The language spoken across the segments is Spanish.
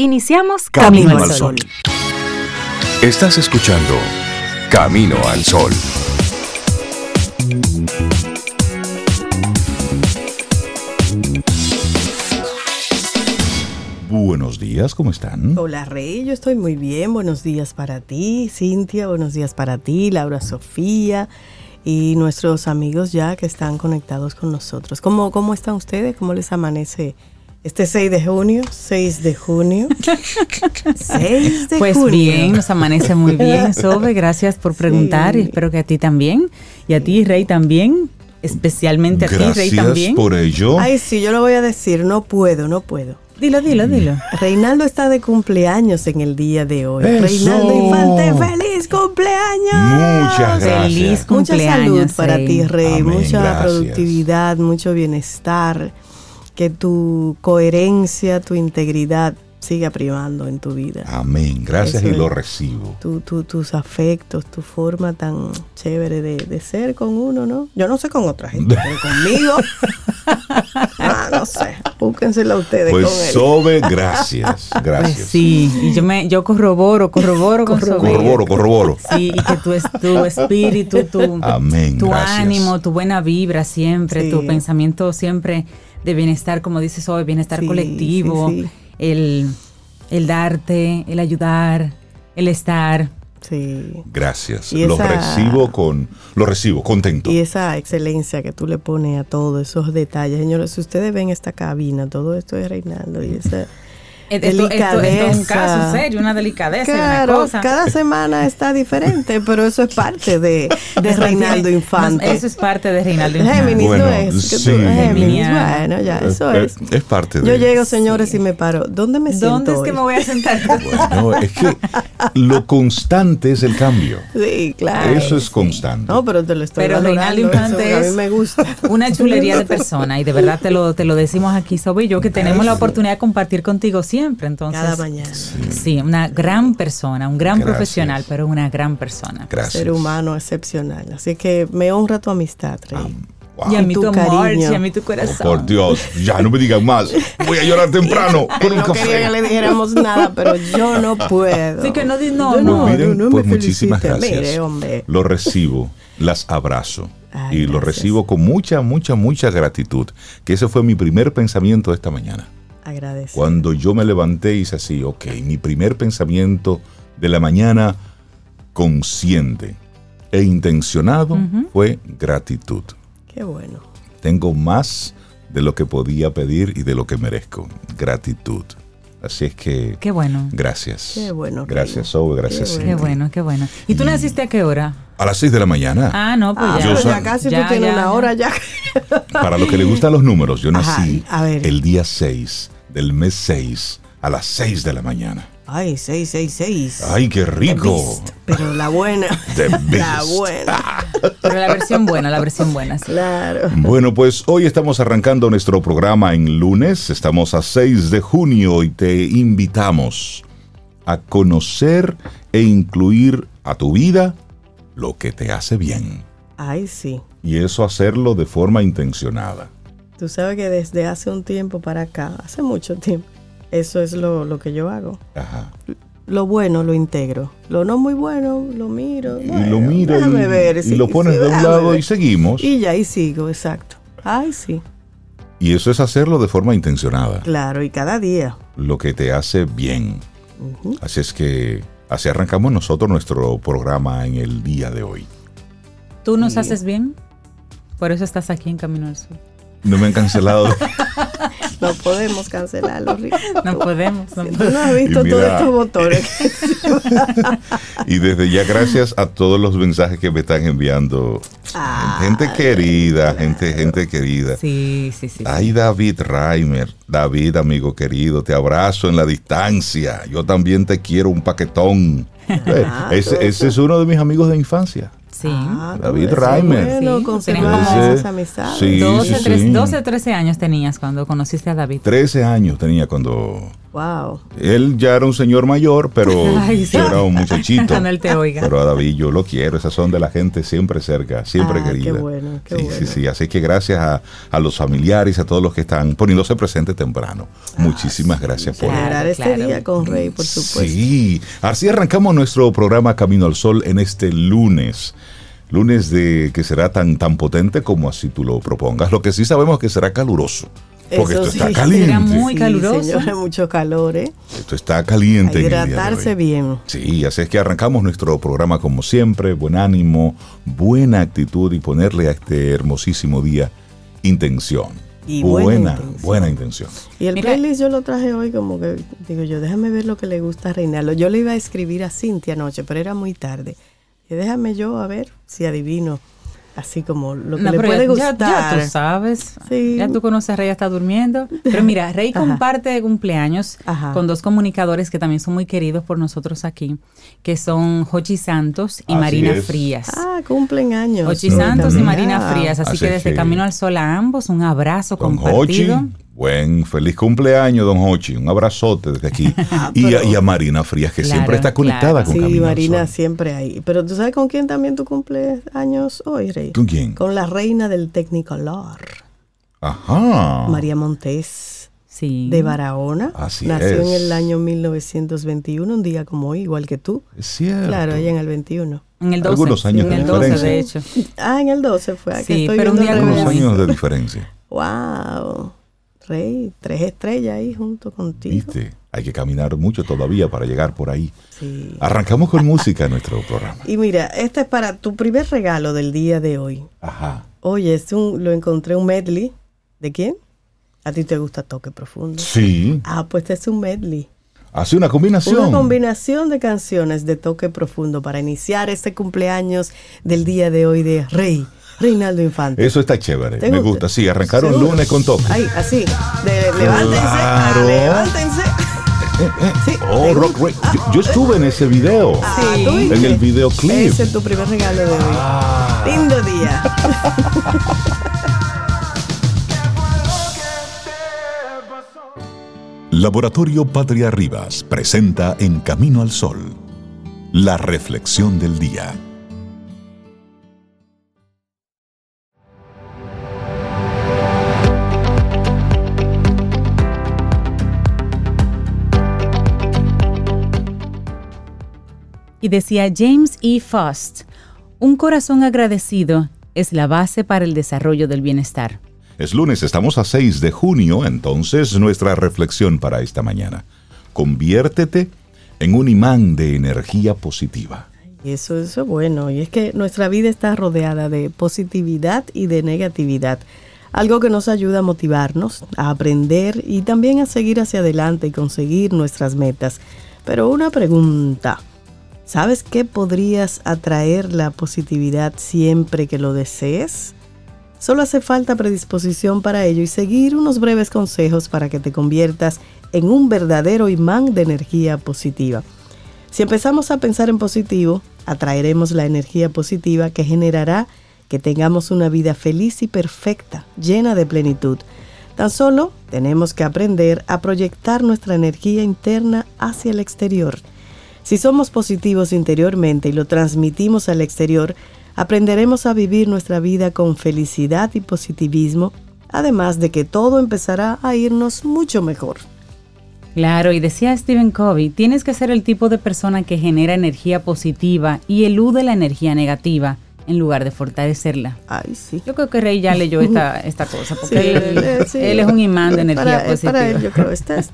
Iniciamos Camino, al Sol. Estás escuchando Camino al Sol. Buenos días, ¿cómo están? Hola Rey, yo estoy muy bien. Buenos días para ti, Cintia. Buenos días para ti, Laura Sofía y nuestros amigos ya que están conectados con nosotros. ¿Cómo, cómo están ustedes? ¿Cómo les amanece este 6 de junio, 6 de junio. 6 de pues bien, nos amanece muy bien, Sobe. Gracias por preguntar y espero que a ti también. Y a ti, Rey, también. Especialmente a ti, Rey, también. por ello. Ay, sí, yo lo voy a decir. No puedo, no puedo. Dilo, dilo, dilo. Reinaldo está de cumpleaños en el día de hoy. Reinaldo Infante, feliz cumpleaños. Muchas gracias. Feliz cumpleaños. Mucha salud para ti, Rey. mucha productividad, mucho bienestar que tu coherencia, tu integridad siga privando en tu vida. Amén. Gracias y lo recibo. tus afectos, tu forma tan chévere de, ser con uno, ¿no? Yo no sé con otra gente, pero conmigo. ah, no sé. Búsquensela ustedes. Pues Sobe, gracias. Pues gracias. sí, y yo me, yo corroboro, corroboro con Sobe. Corroboro, corroboro. Sí, y que tu, tu espíritu, tu, Amén, tu ánimo, tu buena vibra siempre, tu pensamiento siempre de bienestar, como dices hoy, bienestar colectivo, El, el darte, el ayudar, el estar. Sí. Gracias. lo recibo con, lo recibo contento. Y esa excelencia que tú le pones a todos esos detalles, señores, si ustedes ven esta cabina, todo esto es Reinaldo y esa esto, es un caso serio, una delicadeza, claro, una cosa. Cada semana está diferente, pero eso es parte de, de Reinaldo Infante. eso es parte de Reinaldo Infante. Géminis bueno, no es. Sí. Géminis, bueno, ya, eso es. Es, parte de Yo llego, señores, y me paro. ¿Dónde me siento ¿Dónde es que me voy a sentar? bueno, es que lo constante es el cambio. Sí, claro. Eso es constante. No, pero te lo estoy Pero Reinaldo Infante es a mí me gusta. una chulería de persona y de verdad te lo, te lo decimos aquí, Sobe y yo, que tenemos la oportunidad de compartir contigo siempre siempre. Entonces, Cada mañana. Sí. una gran persona, un gran profesional, pero una gran persona. Gracias. Ser humano excepcional. Así que me honra tu amistad, Rey. Y a mí tu, cariño. y a mí tu corazón. Oh, por Dios, ya no me digan más. Voy a llorar temprano con un no café. quería que le dijéramos nada, pero yo no puedo. Así que no, no, no, Miren, no, pues muchísimas gracias. Mire, hombre. Lo recibo, las abrazo. y lo recibo con mucha, mucha, mucha gratitud. Que ese fue mi primer pensamiento esta mañana. Cuando yo me levanté hice así, ok, mi primer pensamiento de la mañana consciente e intencionado fue gratitud. Qué bueno. Tengo más de lo que podía pedir y de lo que merezco. Gratitud. Así es que. Qué bueno. Gracias. Qué bueno. Gracias, Sobe. Gracias, Qué bueno. qué bueno, ¿Y tú naciste a qué hora? A las 6 de la mañana. Ah, no, pues ah, ya. ya casi tú tienes una hora ya. Para los que les gustan los números, yo nací el día 6 del mes 6 a las 6 de la mañana. Ay, 666. Ay, qué rico. pero la buena. la buena. pero la versión buena, la versión buena. Claro. Bueno, pues hoy estamos arrancando nuestro programa en lunes. Estamos a 6 de junio y te invitamos a conocer e incluir a tu vida lo que te hace bien. Ay, sí. Y eso hacerlo de forma intencionada. Tú sabes que desde hace un tiempo para acá, hace mucho tiempo, eso es lo, que yo hago. Ajá. Lo bueno lo integro. Lo no muy bueno lo miro. y lo miro y, lo pones de un lado y seguimos. Y ya, y sigo, exacto. Ay, sí. Y eso es hacerlo de forma intencionada. Claro, y cada día. Lo que te hace bien. Así es que así arrancamos nosotros nuestro programa en el día de hoy. ¿Tú nos haces bien? Por eso estás aquí en Camino al Sur. No me han cancelado. no podemos cancelarlo, No podemos. No, no has visto todos estos botones. y desde ya, gracias a todos los mensajes que me están enviando. Ah, gente querida, gente, gente querida. Sí, sí, sí. Ay, David Reimer. David, amigo querido, te abrazo en la distancia. Yo también te quiero un paquetón. Ah, ese es uno de mis amigos de infancia. Sí. Ah, David Reimer. Bueno, sí. esas amistades. Sí, 12, 13, 12, 13 años tenías cuando conociste a David. 13 años tenía cuando Wow. Él ya era un señor mayor, pero era un muchachito. pero a David yo lo quiero, esas son de la gente siempre cerca, siempre ah, querida. Qué bueno, qué sí, sí, sí. Así que gracias a, los familiares, a todos los que están poniéndose presentes temprano. Ah, Muchísimas gracias por claro, este día con Rey, por supuesto. Sí, así arrancamos nuestro programa Camino al Sol en este lunes lunes de que será tan tan potente como así tú lo propongas. Lo que sí sabemos que será caluroso. Porque esto está caliente. Será muy caluroso. Sí, mucho calor, ¿eh? Esto está caliente. hidratarse bien. Sí, así es que arrancamos nuestro programa como siempre. Buen ánimo, buena actitud y ponerle a este hermosísimo día intención. Y buena, buena intención. Y el playlist yo lo traje hoy como que, digo yo, déjame ver lo que le gusta a Reinaldo. Yo le iba a escribir a Cintia anoche, pero era muy tarde. Y déjame yo a ver si adivino así como lo que le puede gustar. Ya, tú sabes, ya tú conoces a Rey, está durmiendo. Pero mira, Rey comparte cumpleaños con dos comunicadores que también son muy queridos por nosotros aquí, que son Jochi Santos y Marina Frías. Ah, cumplen años. Jochi Santos y Marina Frías, así, que desde Camino al Sol a ambos, un abrazo compartido. Buen feliz cumpleaños, don Hochi. Un abrazote desde aquí. Ah, y, a, Marina Frías, que siempre está conectada con Sí, Marina siempre ahí. Pero tú sabes con quién también tú cumples años hoy, Rey. ¿Con quién? Con la reina del Technicolor. Ajá. María Montés. Sí. De Barahona. Así Nació en el año 1921, un día como hoy, igual que tú. Es cierto. Claro, ella en el 21. En el 12. Algunos años en el 12, de hecho. Ah, en el 12 fue. sí, pero un día Algunos años de diferencia. Wow. Rey, tres estrellas ahí junto contigo. Viste, hay que caminar mucho todavía para llegar por ahí. Sí. Arrancamos con música en nuestro programa. Y mira, este es para tu primer regalo del día de hoy. Ajá. Oye, es un, lo encontré un medley. ¿De quién? ¿A ti te gusta Toque Profundo? Sí. Ah, pues este es un medley. Hace una combinación. Una combinación de canciones de toque profundo para iniciar este cumpleaños del día de hoy de Rey. Reinaldo Infante. Eso está chévere. Me gusta. Sí, arrancaron lunes con toque. Ahí, así. levántense. Ah, levántense. Eh, eh. Sí, oh, rock, yo, estuve en ese video. Ah, en el videoclip. Ese es tu primer regalo de hoy. Ah. Lindo día. Laboratorio Patria Rivas presenta En Camino al Sol, la reflexión del día. Y decía James E. Faust, un corazón agradecido es la base para el desarrollo del bienestar. Es lunes, estamos a 6 de junio, entonces nuestra reflexión para esta mañana. Conviértete en un imán de energía positiva. Eso, eso es bueno. Y es que nuestra vida está rodeada de positividad y de negatividad. Algo que nos ayuda a motivarnos, a aprender y también a seguir hacia adelante y conseguir nuestras metas. Pero una pregunta, ¿Sabes qué podrías atraer la positividad siempre que lo desees? Solo hace falta predisposición para ello y seguir unos breves consejos para que te conviertas en un verdadero imán de energía positiva. Si empezamos a pensar en positivo, atraeremos la energía positiva que generará que tengamos una vida feliz y perfecta, llena de plenitud. Tan solo tenemos que aprender a proyectar nuestra energía interna hacia el exterior si somos positivos interiormente y lo transmitimos al exterior, aprenderemos a vivir nuestra vida con felicidad y positivismo, además de que todo empezará a irnos mucho mejor. Claro, y decía Stephen Covey, tienes que ser el tipo de persona que genera energía positiva y elude la energía negativa en lugar de fortalecerla. Ay, sí. Yo creo que Rey ya leyó esta, esta cosa, porque él, es un imán de energía positiva. para él, yo creo, esta, es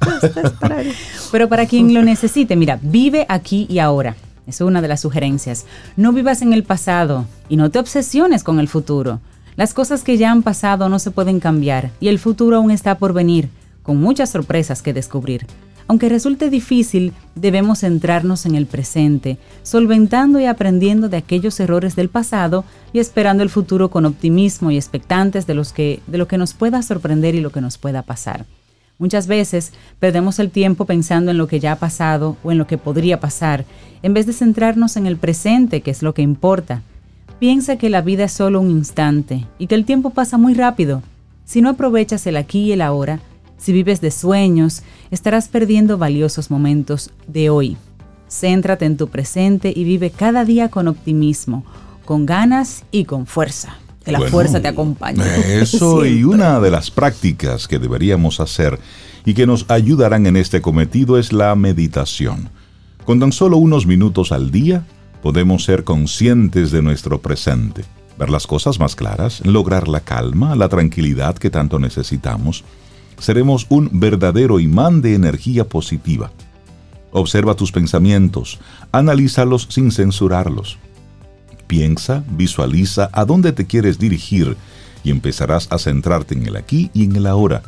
para él. Pero para quien lo necesite, mira, vive aquí y ahora. Es una de las sugerencias. No vivas en el pasado y no te obsesiones con el futuro. Las cosas que ya han pasado no se pueden cambiar y el futuro aún está por venir, con muchas sorpresas que descubrir. Aunque resulte difícil, debemos centrarnos en el presente, solventando y aprendiendo de aquellos errores del pasado y esperando el futuro con optimismo y expectantes de, los que, de lo que nos pueda sorprender y lo que nos pueda pasar. Muchas veces perdemos el tiempo pensando en lo que ya ha pasado o en lo que podría pasar, en vez de centrarnos en el presente, que es lo que importa. Piensa que la vida es solo un instante y que el tiempo pasa muy rápido. Si no aprovechas el aquí y el ahora, Si vives de sueños, estarás perdiendo valiosos momentos de hoy. Céntrate en tu presente y vive cada día con optimismo, con ganas y con fuerza. Que la fuerza te acompañe. Eso y una de las prácticas que deberíamos hacer y que nos ayudarán en este cometido es la meditación. Con tan solo unos minutos al día podemos ser conscientes de nuestro presente, ver las cosas más claras, lograr la calma, la tranquilidad que tanto necesitamos. Seremos un verdadero imán de energía positiva. Observa tus pensamientos, analízalos sin censurarlos. Piensa, visualiza a dónde te quieres dirigir y empezarás a centrarte en el aquí y en el ahora.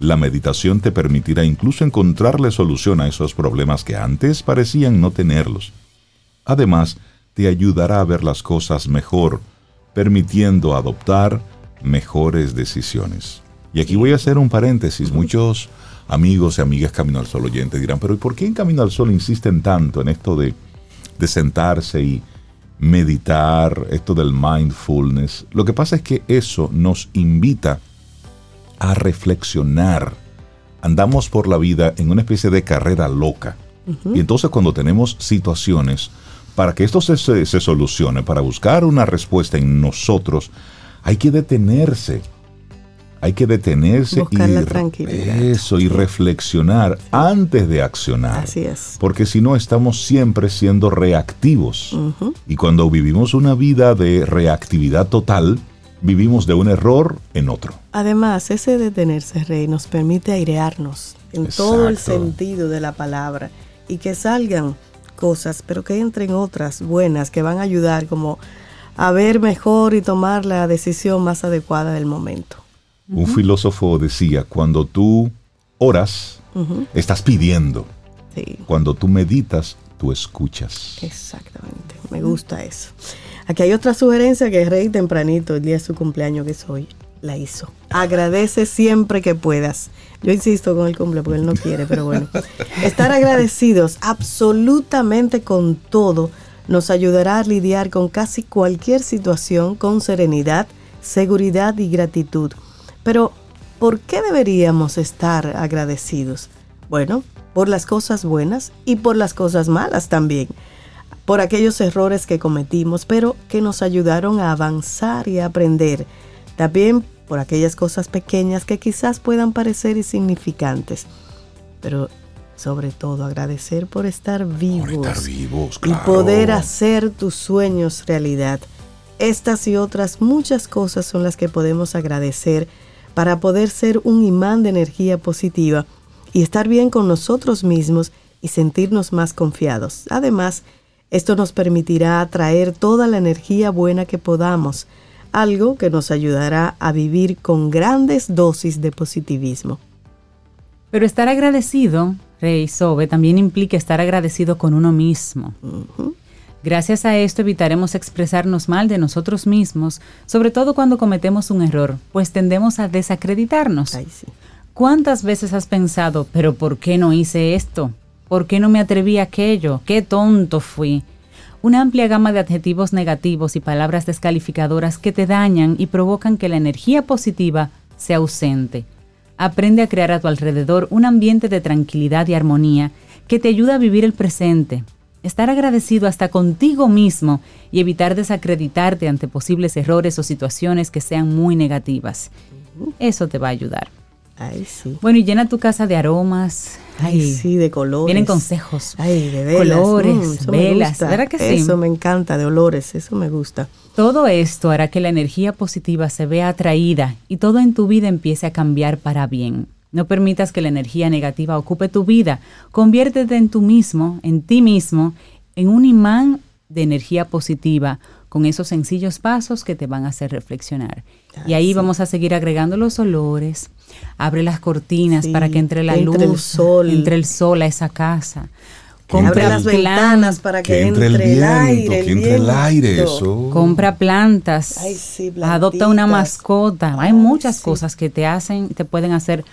La meditación te permitirá incluso encontrarle solución a esos problemas que antes parecían no tenerlos. Además, te ayudará a ver las cosas mejor, permitiendo adoptar mejores decisiones. Y aquí voy a hacer un paréntesis. Muchos amigos y amigas Camino al Sol oyentes dirán, pero ¿y por qué en Camino al Sol insisten tanto en esto de, de sentarse y meditar, esto del mindfulness? Lo que pasa es que eso nos invita a reflexionar. Andamos por la vida en una especie de carrera loca. Y entonces cuando tenemos situaciones para que esto se, solucione, para buscar una respuesta en nosotros, hay que detenerse. Hay que detenerse y la tranquilidad. eso y reflexionar antes de accionar. Así es. Porque si no estamos siempre siendo reactivos. Y cuando vivimos una vida de reactividad total, vivimos de un error en otro. Además, ese detenerse, Rey, nos permite airearnos en todo el sentido de la palabra y que salgan cosas, pero que entren otras buenas que van a ayudar como a ver mejor y tomar la decisión más adecuada del momento. Un filósofo decía, cuando tú oras, estás pidiendo. Cuando tú meditas, tú escuchas. Exactamente, me gusta eso. Aquí hay otra sugerencia que Rey tempranito, el día de su cumpleaños que es hoy, la hizo. Agradece siempre que puedas. Yo insisto con el cumple porque él no quiere, pero bueno. Estar agradecidos absolutamente con todo nos ayudará a lidiar con casi cualquier situación con serenidad, seguridad y gratitud. Pero, ¿por qué deberíamos estar agradecidos? Bueno, por las cosas buenas y por las cosas malas también. Por aquellos errores que cometimos, pero que nos ayudaron a avanzar y a aprender. También por aquellas cosas pequeñas que quizás puedan parecer insignificantes, pero sobre todo agradecer por estar vivos, vivos y poder hacer tus sueños realidad. Estas y otras muchas cosas son las que podemos agradecer para poder ser un imán de energía positiva y estar bien con nosotros mismos y sentirnos más confiados. Además, esto nos permitirá atraer toda la energía buena que podamos, algo que nos ayudará a vivir con grandes dosis de positivismo. Pero estar agradecido, Rey Sobe, también implica estar agradecido con uno mismo. Gracias a esto evitaremos expresarnos mal de nosotros mismos, sobre todo cuando cometemos un error, pues tendemos a desacreditarnos. ¿Cuántas veces has pensado, pero ¿por qué no hice esto? ¿Por qué no me atreví a aquello? ¿Qué tonto fui? una amplia gama de adjetivos negativos y palabras descalificadoras que te dañan y provocan que la energía positiva sea ausente. Aprende a crear a tu alrededor un ambiente de tranquilidad y armonía que te ayuda a vivir el presente, estar agradecido hasta contigo mismo y evitar desacreditarte ante posibles errores o situaciones que sean muy negativas. Eso te va a ayudar. Ay, sí. Bueno, y llena tu casa de aromas. Ay, sí, de colores. Vienen consejos. Ay, de velas. Colores, mm, velas. ¿Verdad que sí? Eso me encanta, de olores, eso me gusta. Todo esto hará que la energía positiva se vea atraída y todo en tu vida empiece a cambiar para bien. No permitas que la energía negativa ocupe tu vida. Conviértete en tú mismo, en ti mismo, en un imán de energía positiva con esos sencillos pasos que te van a hacer reflexionar. y ahí vamos a seguir agregando los olores. Abre las cortinas para que entre la luz, el sol. entre el sol a esa casa. Compra las ventanas para que, entre, el, aire. Que entre el aire, Compra plantas. adopta una mascota. Hay muchas cosas que te hacen, te pueden hacer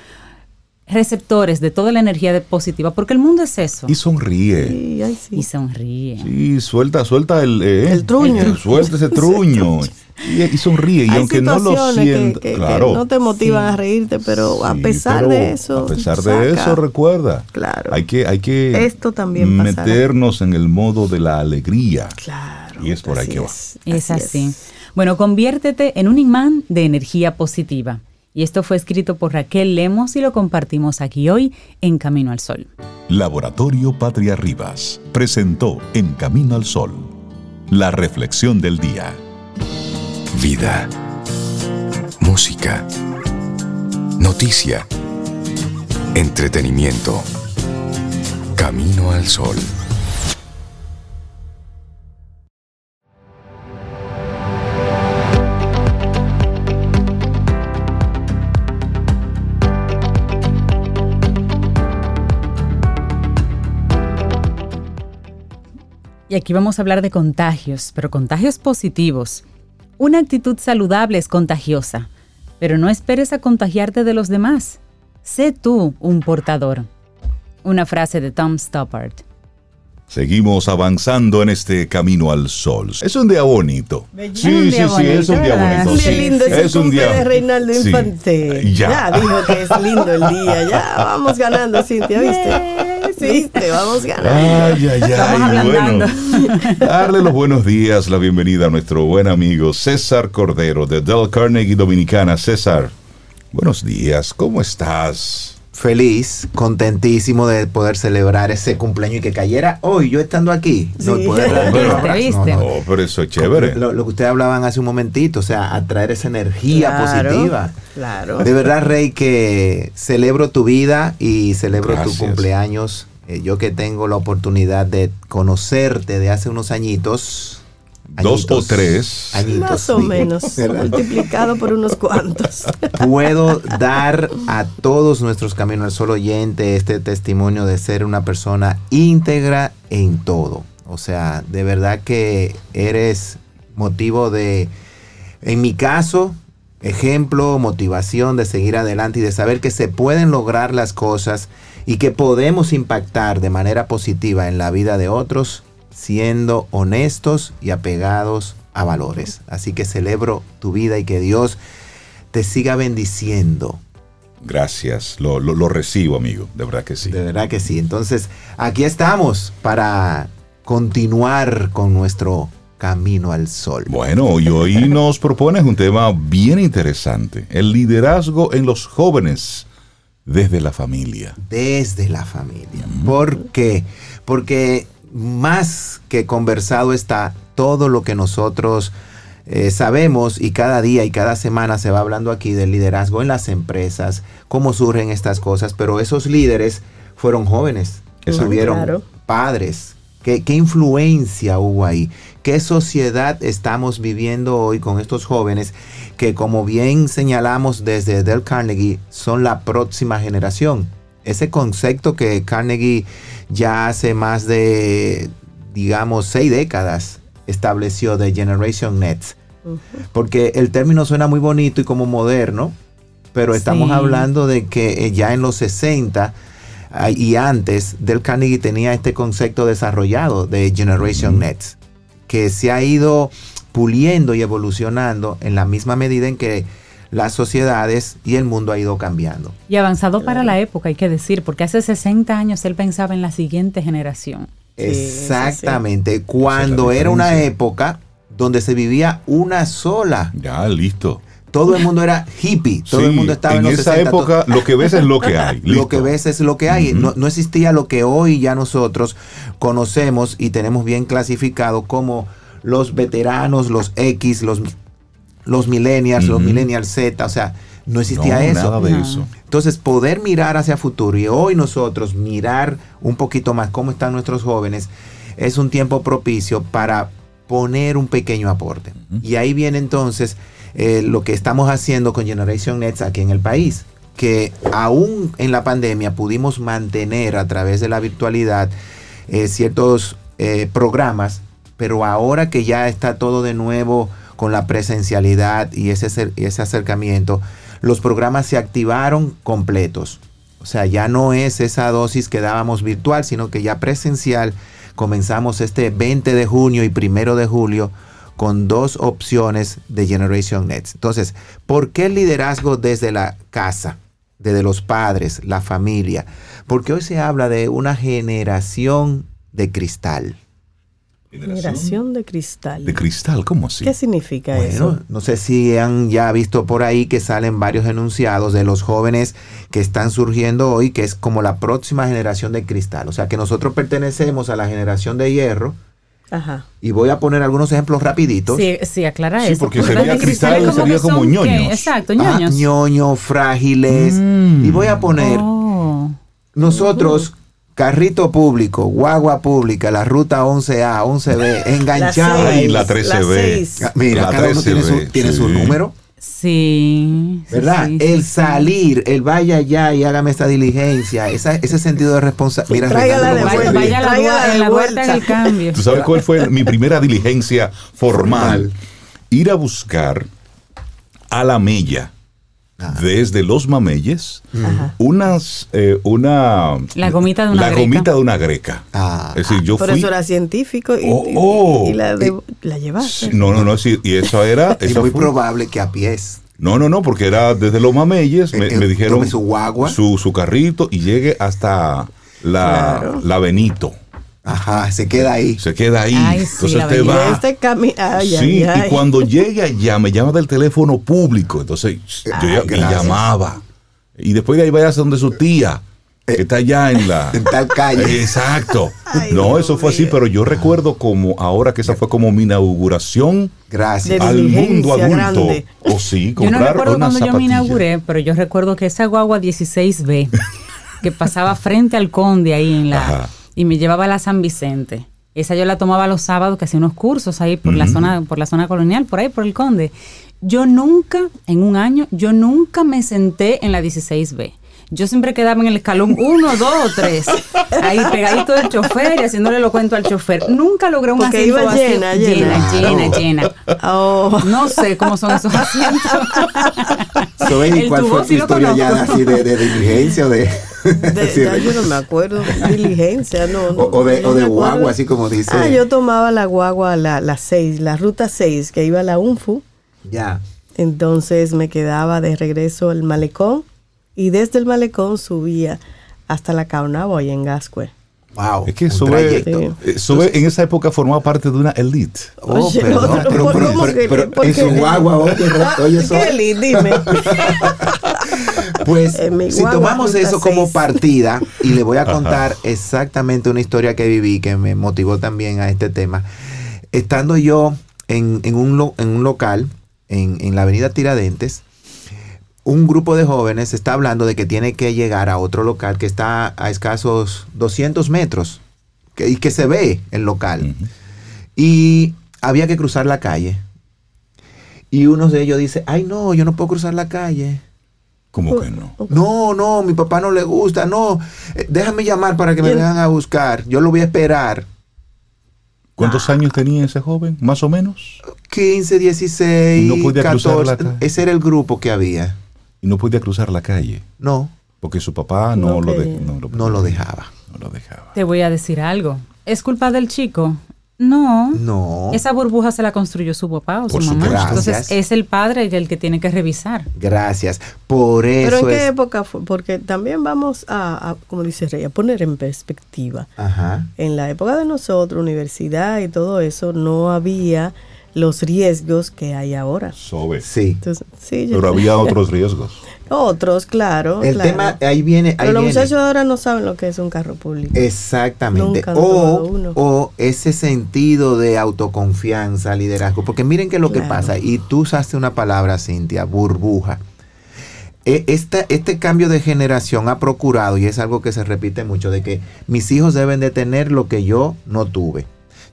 receptores de toda la energía positiva, porque el mundo es eso. Y sonríe. Sí, Y sonríe. Sí, suelta, suelta el, eh, el truño. suelta ese truño. y, sonríe. Y aunque no lo sienta, claro. no te motivan a reírte, pero a pesar de eso. A pesar de eso, recuerda. Claro. Hay que, hay que Esto también meternos en el modo de la alegría. Claro. Y es por ahí que va. Es así. Bueno, conviértete en un imán de energía positiva. Y esto fue escrito por Raquel Lemos y lo compartimos aquí hoy en Camino al Sol. Laboratorio Patria Rivas presentó En Camino al Sol la reflexión del día. Vida. Música. Noticia. Entretenimiento. Camino al Sol. Y aquí vamos a hablar de contagios, pero contagios positivos. Una actitud saludable es contagiosa, pero no esperes a contagiarte de los demás. Sé tú un portador. Una frase de Tom Stoppard. Seguimos avanzando en este camino al sol. Es un día bonito. Sí, sí, sí, es un día bonito. Qué lindo es un día de Reinaldo Infante. Ya. dijo que es lindo el día. Ya vamos ganando, Cintia, ¿viste? ¿Viste? Vamos ganando. Ay, ay, ay. Bueno, darle los buenos días, la bienvenida a nuestro buen amigo César Cordero de Del Carnegie Dominicana. César, buenos días, ¿cómo estás? Feliz, contentísimo de poder celebrar ese cumpleaños y que cayera hoy, yo estando aquí. No, poder no, pero eso es chévere. Lo, que ustedes hablaban hace un momentito, o sea, atraer esa energía positiva. Claro. De verdad, Rey, que celebro tu vida y celebro tu cumpleaños. Eh, yo que tengo la oportunidad de conocerte de hace unos añitos, Dos o tres. Más o menos, multiplicado por unos cuantos. Puedo dar a todos nuestros Caminos al Sol oyente este testimonio de ser una persona íntegra en todo. O sea, de verdad que eres motivo de, en mi caso, ejemplo, motivación de seguir adelante y de saber que se pueden lograr las cosas y que podemos impactar de manera positiva en la vida de otros siendo honestos y apegados a valores. Así que celebro tu vida y que Dios te siga bendiciendo. Gracias, lo, recibo amigo, de verdad que sí. De verdad que sí. Entonces, aquí estamos para continuar con nuestro camino al sol. Bueno, y hoy nos propones un tema bien interesante, el liderazgo en los jóvenes desde la familia. Desde la familia. ¿Por qué? Porque más que conversado está todo lo que nosotros eh, sabemos y cada día y cada semana se va hablando aquí del liderazgo en las empresas, cómo surgen estas cosas, pero esos líderes fueron jóvenes, tuvieron padres. ¿Qué, ¿Qué influencia hubo ahí? ¿Qué sociedad estamos viviendo hoy con estos jóvenes que, como bien señalamos desde Del Carnegie, son la próxima generación? Ese concepto que Carnegie ya hace más de, digamos, seis décadas estableció de Generation Nets. Porque el término suena muy bonito y como moderno, pero estamos hablando de que eh, ya en los 60 ah, y antes del Carnegie tenía este concepto desarrollado de Generation Nets, que se ha ido puliendo y evolucionando en la misma medida en que las sociedades y el mundo ha ido cambiando. Y avanzado para la época, hay que decir, porque hace 60 años él pensaba en la siguiente generación. Exactamente, cuando era una época donde se vivía una sola. Ya, listo. Todo el mundo era hippie, todo el mundo estaba en, en esa época. Lo que ves es lo que hay. Lo que ves es lo que hay. no, no, existía lo que hoy ya nosotros conocemos y tenemos bien clasificado como los veteranos, los X, los los millennials, los millennials Z, o sea, no existía eso. eso. Entonces, poder mirar hacia futuro y hoy nosotros mirar un poquito más cómo están nuestros jóvenes es un tiempo propicio para poner un pequeño aporte. Y ahí viene entonces eh, lo que estamos haciendo con Generation Nets aquí en el país, que aún en la pandemia pudimos mantener a través de la virtualidad eh, ciertos eh, programas, pero ahora que ya está todo de nuevo con la presencialidad y ese, ese acercamiento, los programas se activaron completos. O sea, ya no es esa dosis que dábamos virtual, sino que ya presencial. Comenzamos este 20 de junio y 1 de julio con dos opciones de Generation Next. Entonces, ¿por qué el liderazgo desde la casa, desde los padres, la familia? Porque hoy se habla de una generación de cristal. Generación de cristal. De cristal, ¿cómo así? ¿Qué significa eso? No sé si han ya visto por ahí que salen varios enunciados de los jóvenes que están surgiendo hoy, que es como la próxima generación de cristal. O sea, que nosotros pertenecemos a la generación de hierro. Ajá. Y voy a poner algunos ejemplos rapiditos. Sí, sí, aclara eso. Sí, porque sería cristal, sería como ñoños. Exacto, ñoños. Ah, ñoños, frágiles. Mm. Y voy a poner... Oh. Nosotros carrito público, guagua pública, la ruta 11A, 11B, enganchada. y la 13B. Ah, mira, cada uno tiene, su, tiene su número. Sí. ¿Verdad? el salir, el vaya allá y hágame esta diligencia, ese sentido de responsabilidad. Mira, de vuelta. Vaya la, la vuelta del cambio. ¿Tú sabes cuál fue mi primera diligencia formal? Ir a buscar a la mella desde los mameyes unas eh, una la gomita de una la greca. gomita de una greca ah. es decir yo Por eso era científico y, oh, oh. la, la, llevaste no no no sí, y eso era es muy probable que a pies no, no, no, porque era desde los mameyes, me, eh, me dijeron su guagua, su, su, carrito y llegue hasta la, la Benito. Ajá, se queda ahí. Se queda ahí. entonces te va. Este sí, y cuando llegue allá me llama del teléfono público. Entonces yo ya, me llamaba. Y después de ahí vaya a donde su tía. Que está allá en la en tal calle. Exacto. no, eso fue así, pero yo recuerdo como ahora que esa fue como mi inauguración Gracias. al mundo adulto. O sí, comprar Yo no recuerdo cuando yo me inauguré, pero yo recuerdo que esa guagua 16B que pasaba frente al conde ahí en la y me llevaba a la San Vicente. Esa yo la tomaba los sábados que hacía unos cursos ahí por la zona por la zona colonial, por ahí por el Conde. Yo nunca en un año yo nunca me senté en la 16B. Yo siempre quedaba en el escalón 1, 2 o 3. Ahí pegadito del chofer y haciéndole lo cuento al chofer. Nunca logré un Porque asiento iba llena, llena, llena, llena, oh. No sé cómo son esos asientos. ¿Y cuál fue tu historia ya así de, de diligencia o de...? De, yo no me acuerdo, diligencia, no. o, de, o de guagua, así como dice. Ah, yo tomaba la guagua, la, la 6, la ruta 6, que iba a la UNFU. Ya. Entonces me quedaba de regreso al malecón y desde el malecón subía hasta la Caunabo y en Gascue. Wow, es que sube, eh, sube en esa época formaba parte de una elite. Oh, perdón, pero, pero, pero, en su guagua, oye, oye eso. ¿Qué elite? Dime. Pues si tomamos eso como partida y le voy a contar exactamente una historia que viví que me motivó también a este tema. Estando yo en, en, un, en un, local en, en la avenida Tiradentes, un grupo de jóvenes está hablando de que tiene que llegar a otro local que está a escasos 200 metros y que se ve el local. Y había que cruzar la calle. Y uno de ellos dice, ay no, yo no puedo cruzar la calle. ¿Cómo que no? No, no, mi papá no le gusta, no. Eh, déjame llamar para que me vengan a buscar. Yo lo voy a esperar. ¿Cuántos años tenía ese joven? ¿Más o menos? 15, 16, no podía 14. Ese era el grupo que había. ¿Y no podía cruzar la calle? No. Porque su papá no, lo, no lo dejaba. No lo dejaba. Te voy a decir algo. ¿Es culpa del chico? No. No. Esa burbuja se la construyó su papá o su mamá. Entonces es el padre el que tiene que revisar. Gracias. Por eso. Pero en qué época fue? Porque también vamos a, como dice Rey, a poner en perspectiva. Ajá. En la época de nosotros, universidad y todo eso, no había los riesgos que hay ahora. Sobe. Sí. sí Pero había otros riesgos. Otros, claro. El tema, ahí viene. Pero los muchachos ahora no saben lo que es un carro público. Exactamente. o, o, ese sentido de autoconfianza, liderazgo. Porque miren qué es lo que pasa. Y tú usaste una palabra, Cintia, burbuja. E, esta, este cambio de generación ha procurado, y es algo que se repite mucho, de que mis hijos deben de tener lo que yo no tuve.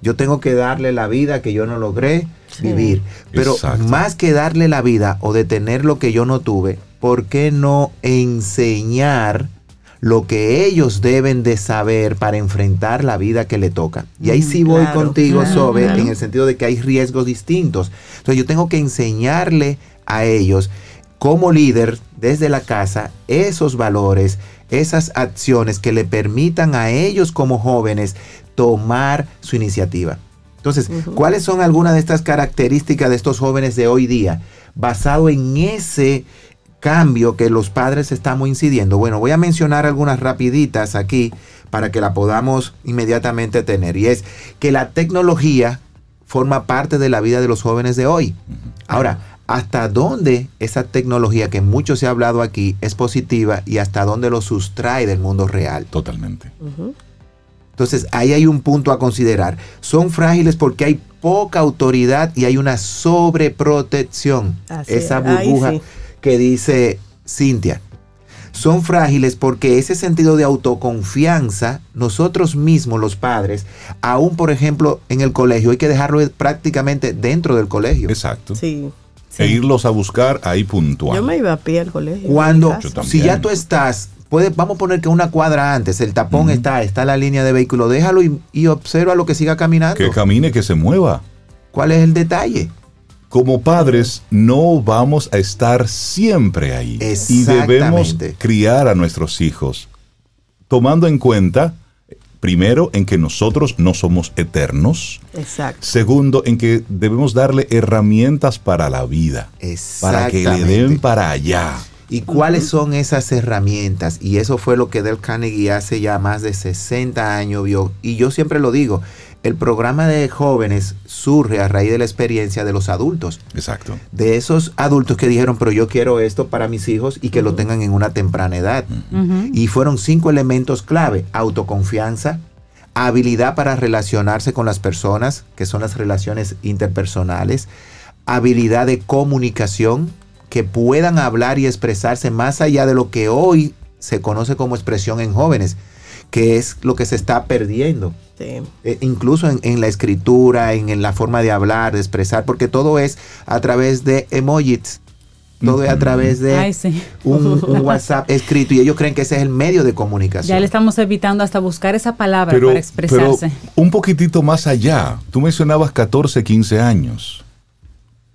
Yo tengo que darle la vida que yo no logré vivir. Pero más que darle la vida o de tener lo que yo no tuve, ¿por qué no enseñar lo que ellos deben de saber para enfrentar la vida que le toca? Y ahí sí voy contigo, Sobe, en el sentido de que hay riesgos distintos. Entonces yo tengo que enseñarle a ellos como líder desde la casa esos valores, esas acciones que le permitan a ellos como jóvenes tomar su iniciativa. Entonces, ¿cuáles son algunas de estas características de estos jóvenes de hoy día? Basado en ese cambio que los padres estamos incidiendo. Bueno, voy a mencionar algunas rapiditas aquí para que la podamos inmediatamente tener. Y es que la tecnología forma parte de la vida de los jóvenes de hoy. Ahora, ¿hasta dónde esa tecnología que mucho se ha hablado aquí es positiva y hasta dónde lo sustrae del mundo real? Totalmente. Entonces, ahí hay un punto a considerar. Son frágiles porque hay poca autoridad y hay una sobreprotección. Esa burbuja que dice Cintia. Son frágiles porque ese sentido de autoconfianza, nosotros mismos, los padres, aún por ejemplo en el colegio, hay que dejarlo prácticamente dentro del colegio. Exacto. Sí. E irlos a buscar ahí puntual. Yo me iba a pie al colegio. Cuando, si ya tú estás vamos a poner que una cuadra antes, el tapón está, está la línea de vehículo, déjalo y, observa lo que siga caminando. Que camine, que se mueva. ¿Cuál es el detalle? Como padres no vamos a estar siempre ahí. Y debemos criar a nuestros hijos tomando en cuenta Primero, en que nosotros no somos eternos. Exacto. Segundo, en que debemos darle herramientas para la vida. Para que le den para allá. ¿Y cuáles son esas herramientas? Y eso fue lo que Del Carnegie hace ya más de 60 años vio. Y yo siempre lo digo, el programa de jóvenes surge a raíz de la experiencia de los adultos. Exacto. De esos adultos que dijeron, pero yo quiero esto para mis hijos y que lo tengan en una temprana edad. Y fueron cinco elementos clave. Autoconfianza, habilidad para relacionarse con las personas, que son las relaciones interpersonales, habilidad de comunicación, que puedan hablar y expresarse más allá de lo que hoy se conoce como expresión en jóvenes, que es lo que se está perdiendo. Eh, incluso en, la escritura, en, la forma de hablar, de expresar, porque todo es a través de emojis. Todo es a través de un, WhatsApp escrito y ellos creen que ese es el medio de comunicación. Ya le estamos evitando hasta buscar esa palabra para expresarse. un poquitito más allá, tú mencionabas 14, 15 años.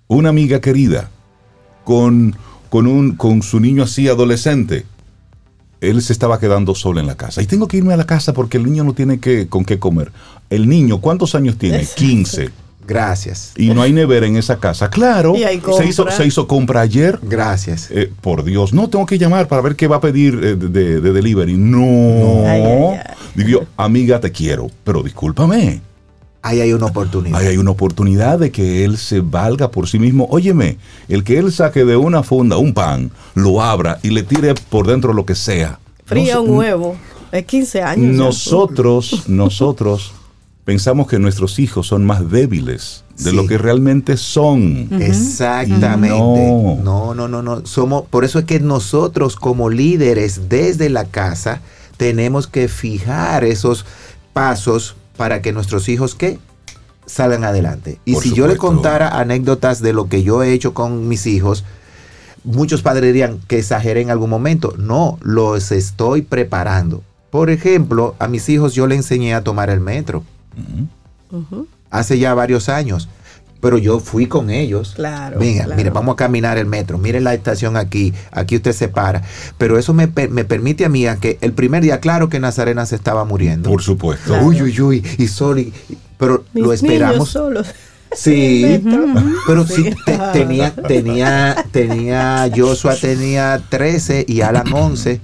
Una amiga querida con, con, un, con su niño así adolescente. Él se estaba quedando solo en la casa. Y tengo que irme a la casa porque el niño no tiene que, con qué comer. El niño, ¿cuántos años tiene? 15. Gracias. Y no hay nevera en esa casa. Claro, se hizo, se hizo compra ayer. Gracias. Eh, por Dios, no tengo que llamar para ver qué va a pedir eh, de, delivery. No. Digo, amiga, te quiero, pero discúlpame ahí hay una oportunidad. Ahí hay una oportunidad de que él se valga por sí mismo. Óyeme, el que él saque de una funda un pan, lo abra y le tire por dentro lo que sea. Fría un huevo. Es 15 años. Nosotros, nosotros pensamos que nuestros hijos son más débiles de lo que realmente son. Exactamente. No. no, no, no, no. Somos, por eso es que nosotros como líderes desde la casa tenemos que fijar esos pasos para que nuestros hijos ¿qué? salgan adelante. Y si yo le contara anécdotas de lo que yo he hecho con mis hijos, muchos padres dirían que exageré en algún momento. No, los estoy preparando. Por ejemplo, a mis hijos yo le enseñé a tomar el metro. Hace ya varios años pero yo fui con ellos. Claro. Venga, mire, vamos a caminar el metro, mire la estación aquí, aquí usted se para. Pero eso me, permite a mí a que el primer día, claro que Nazarena se estaba muriendo. Por supuesto. Uy, uy, uy, y sol, pero lo esperamos. solos. Sí, pero sí tenía, tenía, tenía, Joshua tenía 13 y Alan 11.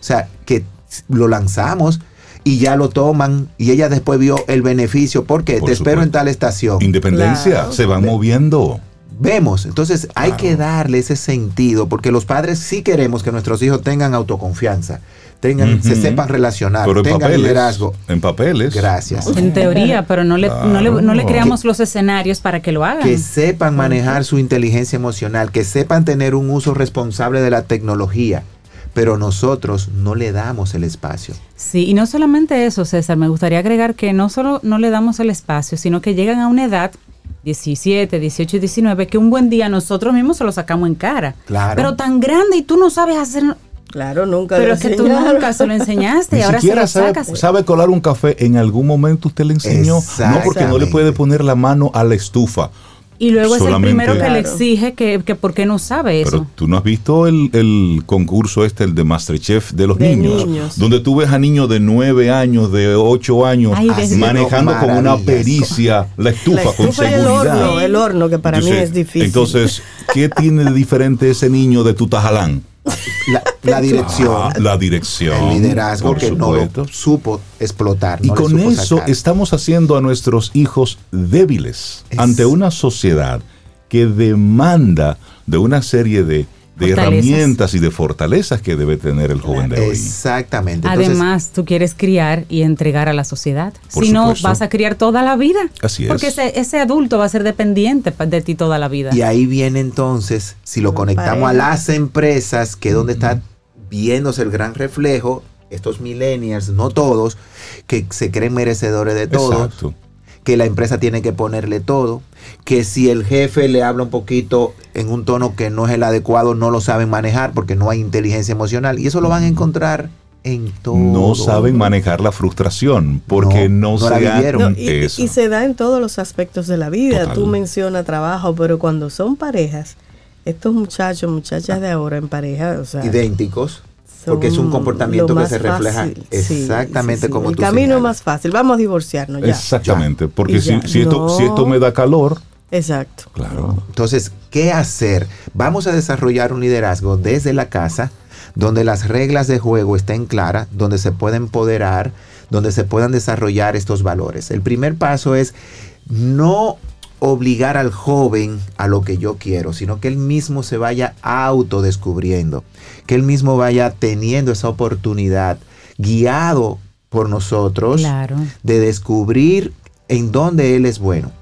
O sea, que lo lanzamos y ya lo toman y ella después vio el beneficio porque te espero en tal estación. Independencia, se van moviendo. Vemos, entonces hay que darle ese sentido porque los padres sí queremos que nuestros hijos tengan autoconfianza, tengan, se sepan relacionar, tengan liderazgo. En papeles. Gracias. En teoría, pero no le, no le, creamos los escenarios para que lo hagan. Que sepan manejar su inteligencia emocional, que sepan tener un uso responsable de la tecnología pero nosotros no le damos el espacio. Sí, y no solamente eso, César, me gustaría agregar que no solo no le damos el espacio, sino que llegan a una edad 17, 18 y 19, que un buen día nosotros mismos se lo sacamos en cara. Claro. Pero tan grande y tú no sabes hacer... Claro, nunca Pero es que tú nunca se lo enseñaste y ahora se lo sacas. Sabe, sabe, colar un café, en algún momento usted le enseñó. No porque no le puede poner la mano a la estufa Y luego es el primero que le exige que, que por qué no sabe eso. Pero tú no has visto el, concurso este, el de Masterchef de los niños, donde tú ves a niños de 9 años, de 8 años, manejando con una pericia la estufa, con seguridad. El horno, el horno, que para mí es difícil. Entonces, ¿qué tiene de diferente ese niño de tu La, dirección. Ah, la dirección. El liderazgo que no supo explotar. y con eso estamos haciendo a nuestros hijos débiles ante una sociedad que demanda de una serie de de herramientas y de fortalezas que debe tener el joven de hoy. Exactamente. Además, tú quieres criar y entregar a la sociedad. Si no, vas a criar toda la vida. Así es. Porque ese, adulto va a ser dependiente de ti toda la vida. Y ahí viene entonces, si lo conectamos a las empresas, que es donde está viéndose el gran reflejo, estos millennials, no todos, que se creen merecedores de todo. Exacto que la empresa tiene que ponerle todo, que si el jefe le habla un poquito en un tono que no es el adecuado, no lo saben manejar porque no hay inteligencia emocional. Y eso lo van a encontrar en todo. No saben manejar la frustración porque no, se no, y, eso. y, se da en todos los aspectos de la vida. Tú mencionas trabajo, pero cuando son parejas, estos muchachos, muchachas de ahora en pareja, o sea, idénticos porque es un comportamiento que se refleja exactamente como El camino más fácil, vamos a divorciarnos ya. Exactamente, porque si, esto, si esto me da calor. Exacto. Claro. Entonces, ¿qué hacer? Vamos a desarrollar un liderazgo desde la casa, donde las reglas de juego estén claras, donde se pueda empoderar, donde se puedan desarrollar estos valores. El primer paso es no obligar al joven a lo que yo quiero, sino que él mismo se vaya autodescubriendo, que él mismo vaya teniendo esa oportunidad, guiado por nosotros, de descubrir en dónde él es bueno,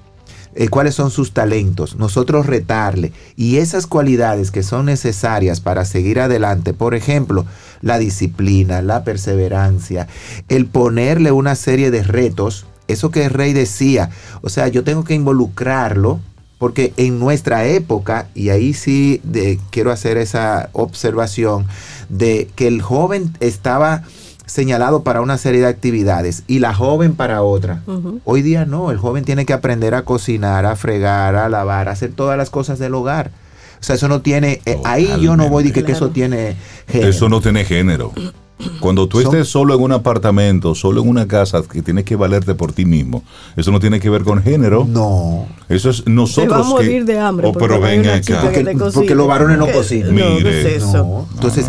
eh, cuáles son sus talentos, nosotros retarle. Y esas cualidades que son necesarias para seguir adelante, por ejemplo, la disciplina, la perseverancia, el ponerle una serie de retos, eso que el rey decía, o sea, yo tengo que involucrarlo, porque en nuestra época, y ahí sí quiero hacer esa observación, de que el joven estaba señalado para una serie de actividades y la joven para otra. Hoy día no, el joven tiene que aprender a cocinar, a fregar, a lavar, a hacer todas las cosas del hogar. O sea, eso no tiene, eh, ahí yo no voy a decir que eso tiene género. Eso no tiene género. Cuando tú estés solo en un apartamento, solo en una casa que tienes que valerte por ti mismo, eso no tiene que ver con género. No. Eso es nosotros. Se va a morir de hambre. Oh, pero venga acá. Porque, los varones no cocinan. Mire. eso? Entonces,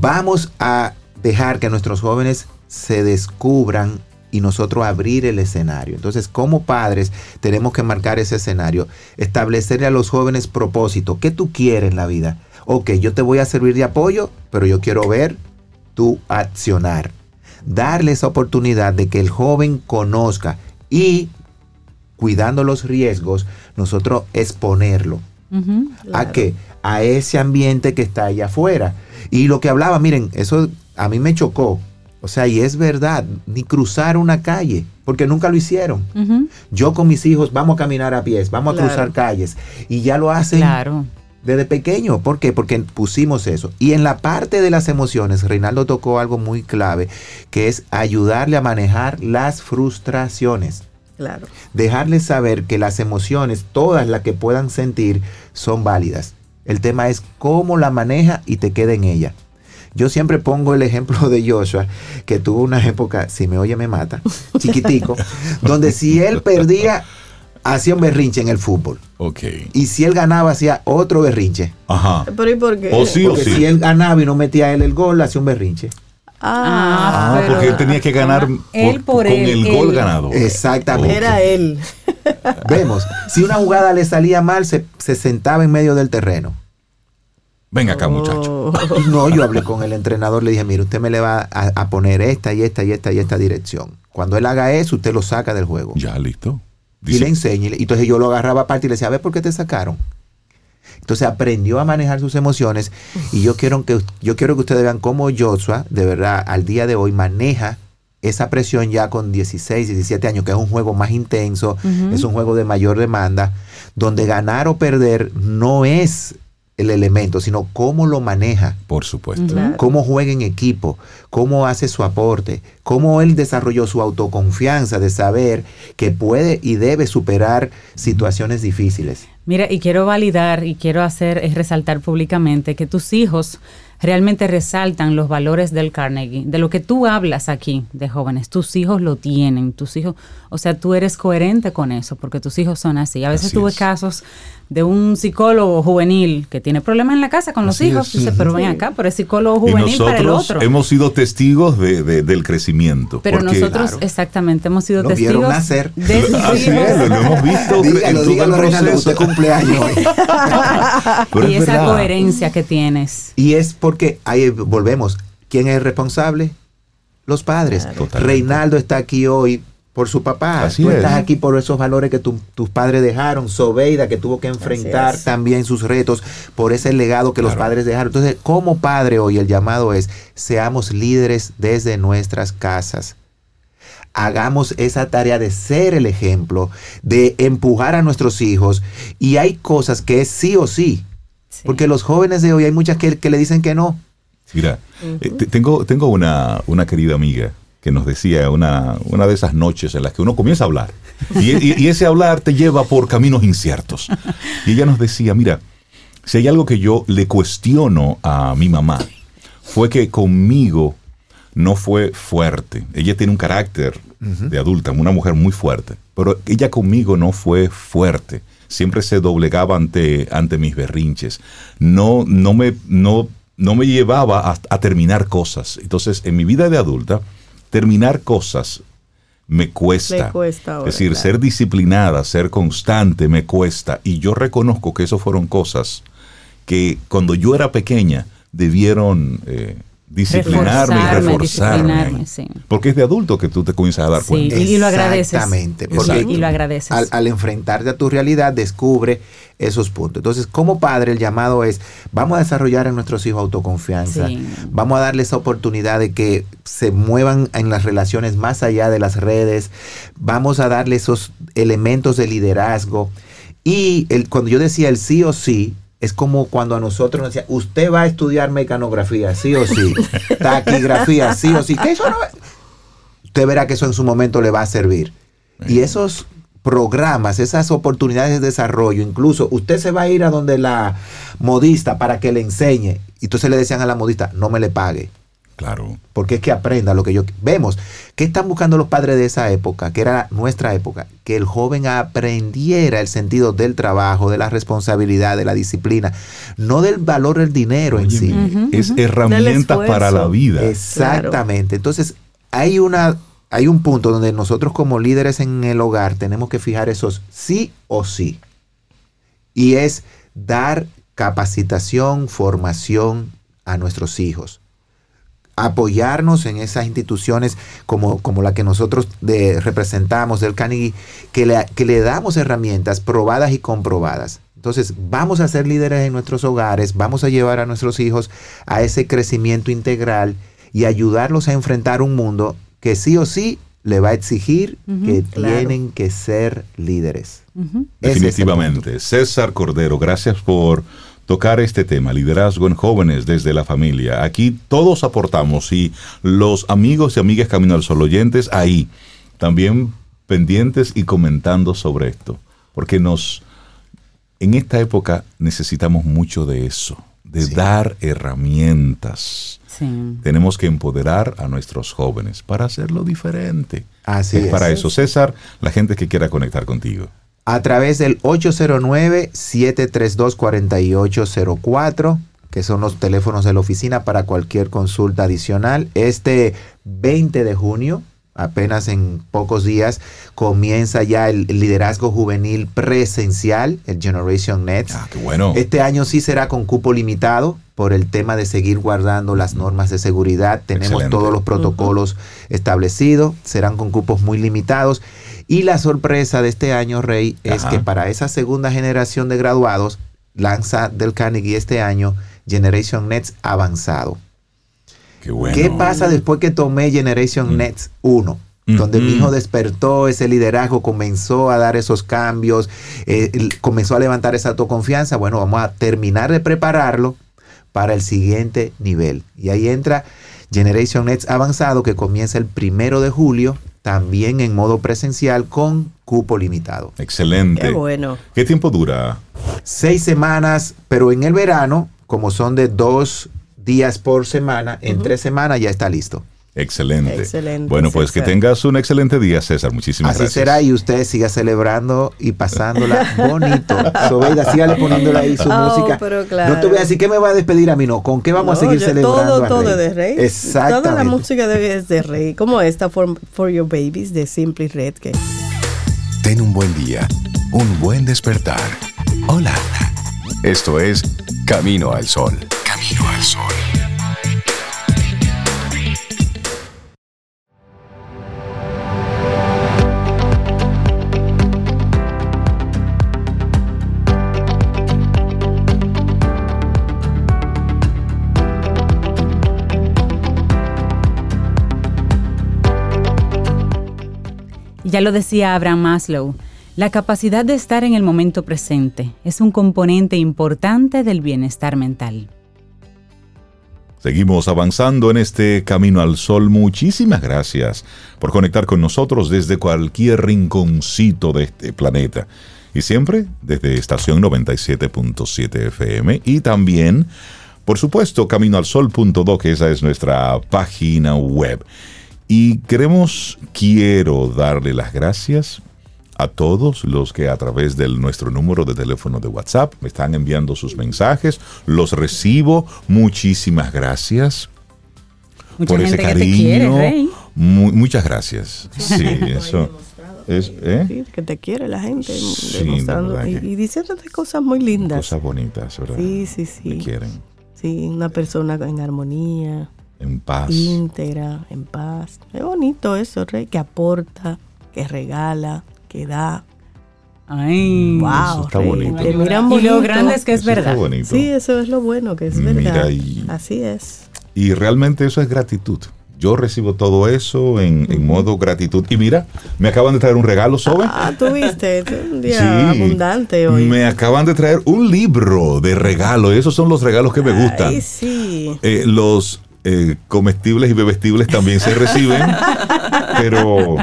vamos a dejar que nuestros jóvenes se descubran y nosotros abrir el escenario. Entonces, como padres, tenemos que marcar ese escenario, establecerle a los jóvenes propósito. ¿Qué tú quieres en la vida? Ok, yo te voy a servir de apoyo, pero yo quiero ver tu accionar. Darle esa oportunidad de que el joven conozca y, cuidando los riesgos, nosotros exponerlo. ¿A qué? A ese ambiente que está allá afuera. Y lo que hablaba, miren, eso a mí me chocó. O sea, y es verdad, ni cruzar una calle, porque nunca lo hicieron. Yo con mis hijos vamos a caminar a pies, vamos a cruzar calles, y ya lo hacen claro desde pequeño. ¿Por qué? Porque pusimos eso. Y en la parte de las emociones, Reinaldo tocó algo muy clave, que es ayudarle a manejar las frustraciones. Claro. Dejarle saber que las emociones, todas las que puedan sentir, son válidas. El tema es cómo la maneja y te queda en ella. Yo siempre pongo el ejemplo de Joshua, que tuvo una época, si me oye me mata, chiquitico, donde si él perdía, hacía un berrinche en el fútbol. Ok. Y si él ganaba, hacía otro berrinche. Ajá. ¿Pero y por qué? O sí, porque si él ganaba y no metía él el gol, hacía un berrinche. Ah, ah porque él tenía que ganar él por con el gol ganado. Exactamente. Era él. Vemos, si una jugada le salía mal, se, sentaba en medio del terreno. Venga acá, muchacho. Oh. No, yo hablé con el entrenador, le dije, mire, usted me le va a, a, poner esta y esta y esta y esta dirección. Cuando él haga eso, usted lo saca del juego. Ya, listo y le enseñé. Y entonces yo lo agarraba aparte y le decía, a ver por qué te sacaron. Entonces aprendió a manejar sus emociones y yo quiero que, yo quiero que ustedes vean cómo Joshua, de verdad, al día de hoy maneja esa presión ya con 16, 17 años, que es un juego más intenso, es un juego de mayor demanda, donde ganar o perder no es el elemento, sino cómo lo maneja. Por supuesto. Cómo juega en equipo, cómo hace su aporte, cómo él desarrolló su autoconfianza de saber que puede y debe superar situaciones difíciles. Mira, y quiero validar y quiero hacer, es resaltar públicamente que tus hijos realmente resaltan los valores del Carnegie, de lo que tú hablas aquí de jóvenes, tus hijos lo tienen, tus hijos, o sea, tú eres coherente con eso, porque tus hijos son así. A veces tuve casos de un psicólogo juvenil que tiene problemas en la casa con los hijos, dice, pero ven acá, pero es psicólogo juvenil para el otro. Hemos sido testigos de, del crecimiento. Pero nosotros, exactamente, hemos sido testigos. nacer. De Así es, lo hemos visto dígalo, en dígalo, usted cumpleaños y esa coherencia que tienes. Y es porque ahí volvemos. ¿Quién es el responsable? Los padres. Reinaldo está aquí hoy por su papá. Tú estás aquí por esos valores que tus padres dejaron. Sobeida que tuvo que enfrentar también sus retos por ese legado que los padres dejaron. Entonces, como padre hoy el llamado es, seamos líderes desde nuestras casas. Hagamos esa tarea de ser el ejemplo, de empujar a nuestros hijos. Y hay cosas que es sí o sí. Porque los jóvenes de hoy hay muchas que, le dicen que no. Mira, eh, tengo, tengo una, una querida amiga que nos decía una, una de esas noches en las que uno comienza a hablar. Y, ese hablar te lleva por caminos inciertos. Y ella nos decía, mira, si hay algo que yo le cuestiono a mi mamá, fue que conmigo no fue fuerte. Ella tiene un carácter de adulta, una mujer muy fuerte, pero ella conmigo no fue fuerte. Siempre se doblegaba ante, ante mis berrinches. No, no, me, no, no me llevaba a, a terminar cosas. Entonces, en mi vida de adulta, terminar cosas me cuesta. es decir, ser disciplinada, ser constante, me cuesta. Y yo reconozco que eso fueron cosas que cuando yo era pequeña debieron eh, disciplinarme y reforzarme. Porque es de adulto que tú te comienzas a dar cuenta. Y, lo agradeces. Exactamente. y lo agradeces. Al, enfrentarte a tu realidad, descubre esos puntos. Entonces, como padre, el llamado es, vamos a desarrollar en nuestros hijos autoconfianza. Vamos a darles esa oportunidad de que se muevan en las relaciones más allá de las redes. Vamos a darle esos elementos de liderazgo. Y el, cuando yo decía el sí o sí, es como cuando a nosotros nos decían, usted va a estudiar mecanografía, sí o sí, taquigrafía, sí o sí, que eso no Usted verá que eso en su momento le va a servir. Y esos programas, esas oportunidades de desarrollo, incluso usted se va a ir a donde la modista para que le enseñe. Y entonces le decían a la modista, no me le pague. Claro. Porque es que aprenda lo que yo... Vemos, ¿qué están buscando los padres de esa época, que era nuestra época? Que el joven aprendiera el sentido del trabajo, de la responsabilidad, de la disciplina, no del valor del dinero en sí. Es herramienta para la vida. Exactamente. Entonces, hay una... Hay un punto donde nosotros como líderes en el hogar tenemos que fijar esos sí o sí. Y es dar capacitación, formación a nuestros hijos apoyarnos en esas instituciones como, como la que nosotros representamos del Carnegie, que le, que le damos herramientas probadas y comprobadas. Entonces, vamos a ser líderes en nuestros hogares, vamos a llevar a nuestros hijos a ese crecimiento integral y ayudarlos a enfrentar un mundo que sí o sí le va a exigir que tienen que ser líderes. Definitivamente. César Cordero, gracias por tocar este tema, liderazgo en jóvenes desde la familia. Aquí todos aportamos y los amigos y amigas Camino al Sol oyentes ahí también pendientes y comentando sobre esto, porque nos en esta época necesitamos mucho de eso, de dar herramientas. Tenemos que empoderar a nuestros jóvenes para hacerlo diferente. Así es. Para eso, César, la gente que quiera conectar contigo a través del 809-732-4804, que son los teléfonos de la oficina para cualquier consulta adicional. Este 20 de junio, apenas en pocos días, comienza ya el liderazgo juvenil presencial, el Generation Next. Ah, qué bueno. Este año sí será con cupo limitado por el tema de seguir guardando las normas de seguridad. Tenemos todos los protocolos establecidos, serán con cupos muy limitados. Y la sorpresa de este año, Rey, es que para esa segunda generación de graduados, lanza del Carnegie este año Generation Nets avanzado. Qué, bueno. ¿Qué pasa después que tomé Generation mm. Nets 1? donde mi hijo despertó ese liderazgo, comenzó a dar esos cambios, eh, comenzó a levantar esa autoconfianza. Bueno, vamos a terminar de prepararlo para el siguiente nivel. Y ahí entra Generation Nets avanzado que comienza el primero de julio también en modo presencial con cupo limitado. Excelente. Qué bueno. ¿Qué tiempo dura Seis semanas, pero en el verano, como son de dos días por semana, en tres semanas ya está listo. Excelente. excelente. Bueno, pues que tengas un excelente día, César. Muchísimas gracias. Así será y usted siga celebrando y pasándola bonito. Sobeida, sígale poniéndola ahí su oh, música. No te voy a decir que me va a despedir a mí, no. ¿Con qué vamos a seguir celebrando? Todo, todo de Rey. Exactamente. Toda la música de, es de Rey. Como esta for, for Your Babies de Simply Red. Que... Ten un buen día, un buen despertar. Hola. Esto es Camino al Sol. Camino al Sol. Ya lo decía Abraham Maslow, la capacidad de estar en el momento presente es un componente importante del bienestar mental. Seguimos avanzando en este camino al sol. Muchísimas gracias por conectar con nosotros desde cualquier rinconcito de este planeta. Y siempre desde estación 97.7 FM y también, por supuesto, caminoalsol.do, que esa es nuestra página web. Y queremos, quiero darle las gracias a todos los que a través de nuestro número de teléfono de WhatsApp me están enviando sus mensajes. Los recibo. Muchísimas gracias por ese cariño. muchas gracias. Sí, eso. Es, ¿eh? que te quiere la gente demostrando y, y, diciéndote cosas muy lindas. Cosas bonitas, ¿verdad? Sí, sí, sí. Te quieren. Sí, una persona en armonía. En paz. Íntegra, en paz. Es bonito eso, Rey, que aporta, que regala, que da. Ay, wow, está bonito. y lo grande es que es verdad. Sí, eso es lo bueno, que es verdad. Así es. Y realmente eso es gratitud. Yo recibo todo eso en, modo gratitud. Y mira, me acaban de traer un regalo, Sobe. Ah, tuviste, un día abundante hoy. Me acaban de traer un libro de regalo. Esos son los regalos que me gustan. Ay, sí. Eh, los eh, comestibles y bebestibles también se reciben, pero,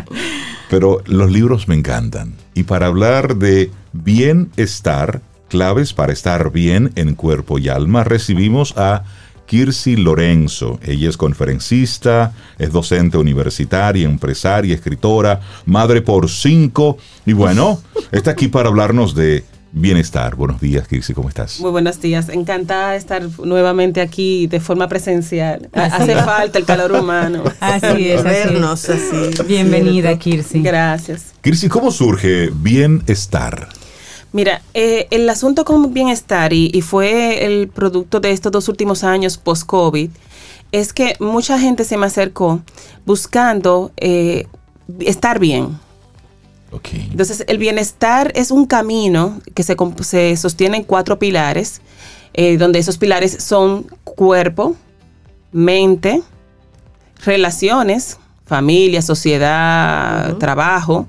pero los libros me encantan. Y para hablar de bienestar, claves para estar bien en cuerpo y alma, recibimos a Kirsi Lorenzo. Ella es conferencista, es docente universitaria, empresaria, escritora, madre por cinco. Y bueno, está aquí para hablarnos de Bienestar. Buenos días, Kirsi, ¿cómo estás? Muy buenos días. Encantada de estar nuevamente aquí de forma presencial. Hace falta el calor humano. Así es, vernos así. Bienvenida, Kirsi. Gracias. Kirsi, ¿cómo surge Bienestar? Mira, eh, el asunto con Bienestar y, fue el producto de estos dos últimos años post-COVID, es que mucha gente se me acercó buscando eh, estar bien entonces, el bienestar es un camino que se, se sostiene en cuatro pilares, eh, donde esos pilares son cuerpo, mente, relaciones, familia, sociedad, trabajo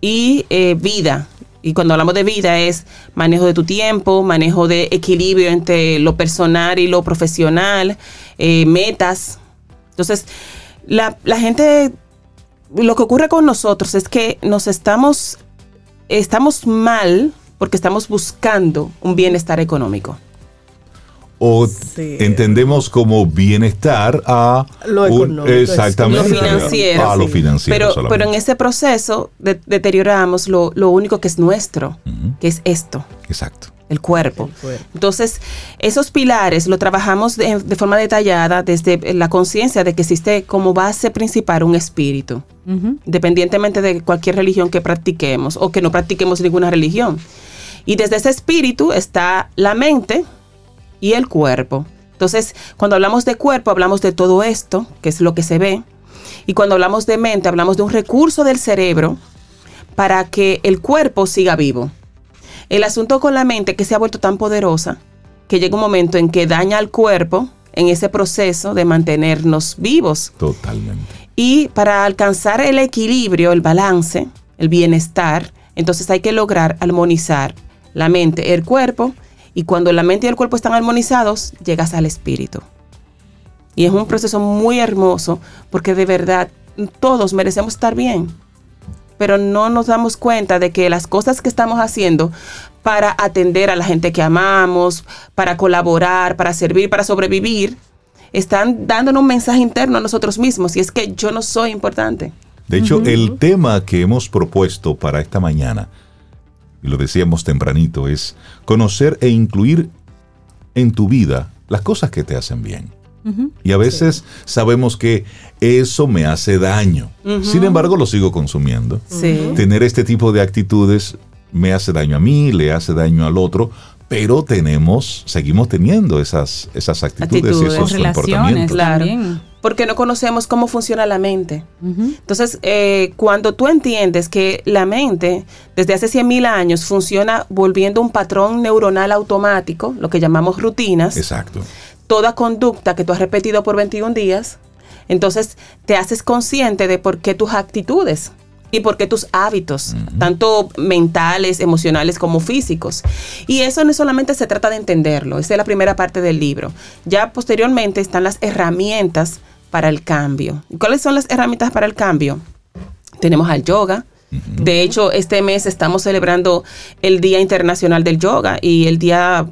y eh, vida. Y cuando hablamos de vida es manejo de tu tiempo, manejo de equilibrio entre lo personal y lo profesional, eh, metas. Entonces, la, la gente lo que ocurre con nosotros es que nos estamos, estamos mal porque estamos buscando un bienestar económico. O entendemos como bienestar a lo económico, exactamente lo financiero, a lo financiero pero, pero en ese proceso deterioramos lo, único que es nuestro, que es esto. Exacto. El cuerpo. Entonces, esos pilares lo trabajamos de, forma detallada desde la conciencia de que existe como base principal un espíritu, independientemente de cualquier religión que practiquemos o que no practiquemos ninguna religión. Y desde ese espíritu está la mente y el cuerpo. Entonces, cuando hablamos de cuerpo, hablamos de todo esto, que es lo que se ve. Y cuando hablamos de mente, hablamos de un recurso del cerebro para que el cuerpo siga vivo. El asunto con la mente que se ha vuelto tan poderosa que llega un momento en que daña al cuerpo en ese proceso de mantenernos vivos. Totalmente. Y para alcanzar el equilibrio, el balance, el bienestar, entonces hay que lograr armonizar la mente, el cuerpo, y cuando la mente y el cuerpo están armonizados, llegas al espíritu. Y es un proceso muy hermoso porque de verdad todos merecemos estar bien pero no nos damos cuenta de que las cosas que estamos haciendo para atender a la gente que amamos, para colaborar, para servir, para sobrevivir, están dándonos un mensaje interno a nosotros mismos y es que yo no soy importante. De hecho, el tema que hemos propuesto para esta mañana, y lo decíamos tempranito, es conocer e incluir en tu vida las cosas que te hacen bien. Y a veces sabemos que eso me hace daño. Sin embargo, lo sigo consumiendo. Tener este tipo de actitudes me hace daño a mí, le hace daño al otro, pero tenemos, seguimos teniendo esas, esas actitudes, y esos comportamientos. Claro, porque no conocemos cómo funciona la mente. Entonces, eh, cuando tú entiendes que la mente, desde hace 100.000 años, funciona volviendo un patrón neuronal automático, lo que llamamos rutinas. Exacto. Toda conducta que tú has repetido por 21 días, entonces te haces consciente de por qué tus actitudes y por qué tus hábitos, tanto mentales, emocionales como físicos. Y eso no solamente se trata de entenderlo, esa es la primera parte del libro. Ya posteriormente están las herramientas para el cambio. ¿Cuáles son las herramientas para el cambio? Tenemos al yoga. De hecho, este mes estamos celebrando el Día Internacional del Yoga y el día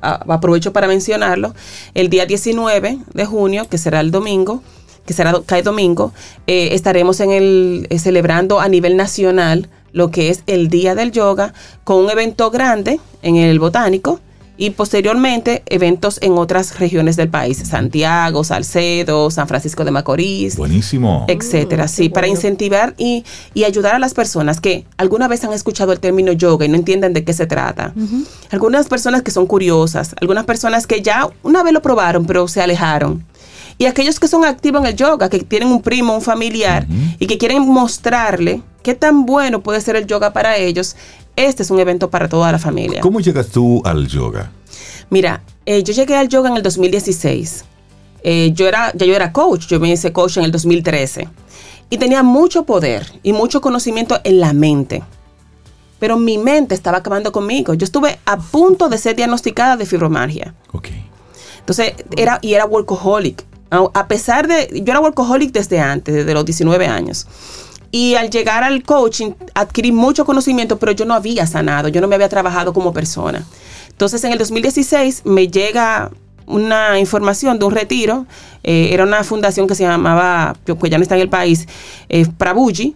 aprovecho para mencionarlo, el día 19 de junio, que será el domingo, que será cae domingo, eh, estaremos en el, eh, celebrando a nivel nacional lo que es el Día del Yoga con un evento grande en el Botánico y posteriormente eventos en otras regiones del país, Santiago, Salcedo, San Francisco de Macorís. Buenísimo. Etcétera, mm, sí, para incentivar y, ayudar a las personas que alguna vez han escuchado el término yoga y no entienden de qué se trata. Algunas personas que son curiosas, algunas personas que ya una vez lo probaron pero se alejaron. Y aquellos que son activos en el yoga, que tienen un primo, un familiar y que quieren mostrarle qué tan bueno puede ser el yoga para ellos, este es un evento para toda la familia. ¿Cómo llegas tú al yoga? Mira, eh, yo llegué al yoga en el 2016. Eh, yo era, ya yo era coach, yo me hice coach en el 2013. Y tenía mucho poder y mucho conocimiento en la mente. Pero mi mente estaba acabando conmigo. Yo estuve a punto de ser diagnosticada de fibromialgia. Ok. Entonces, era, y era workaholic. A pesar de, yo era workaholic desde antes, desde los 19 años. Y al llegar al coaching adquirí mucho conocimiento, pero yo no había sanado, yo no me había trabajado como persona. Entonces en el 2016 me llega una información de un retiro, eh, era una fundación que se llamaba, que ya no está en el país, eh, Prabuji,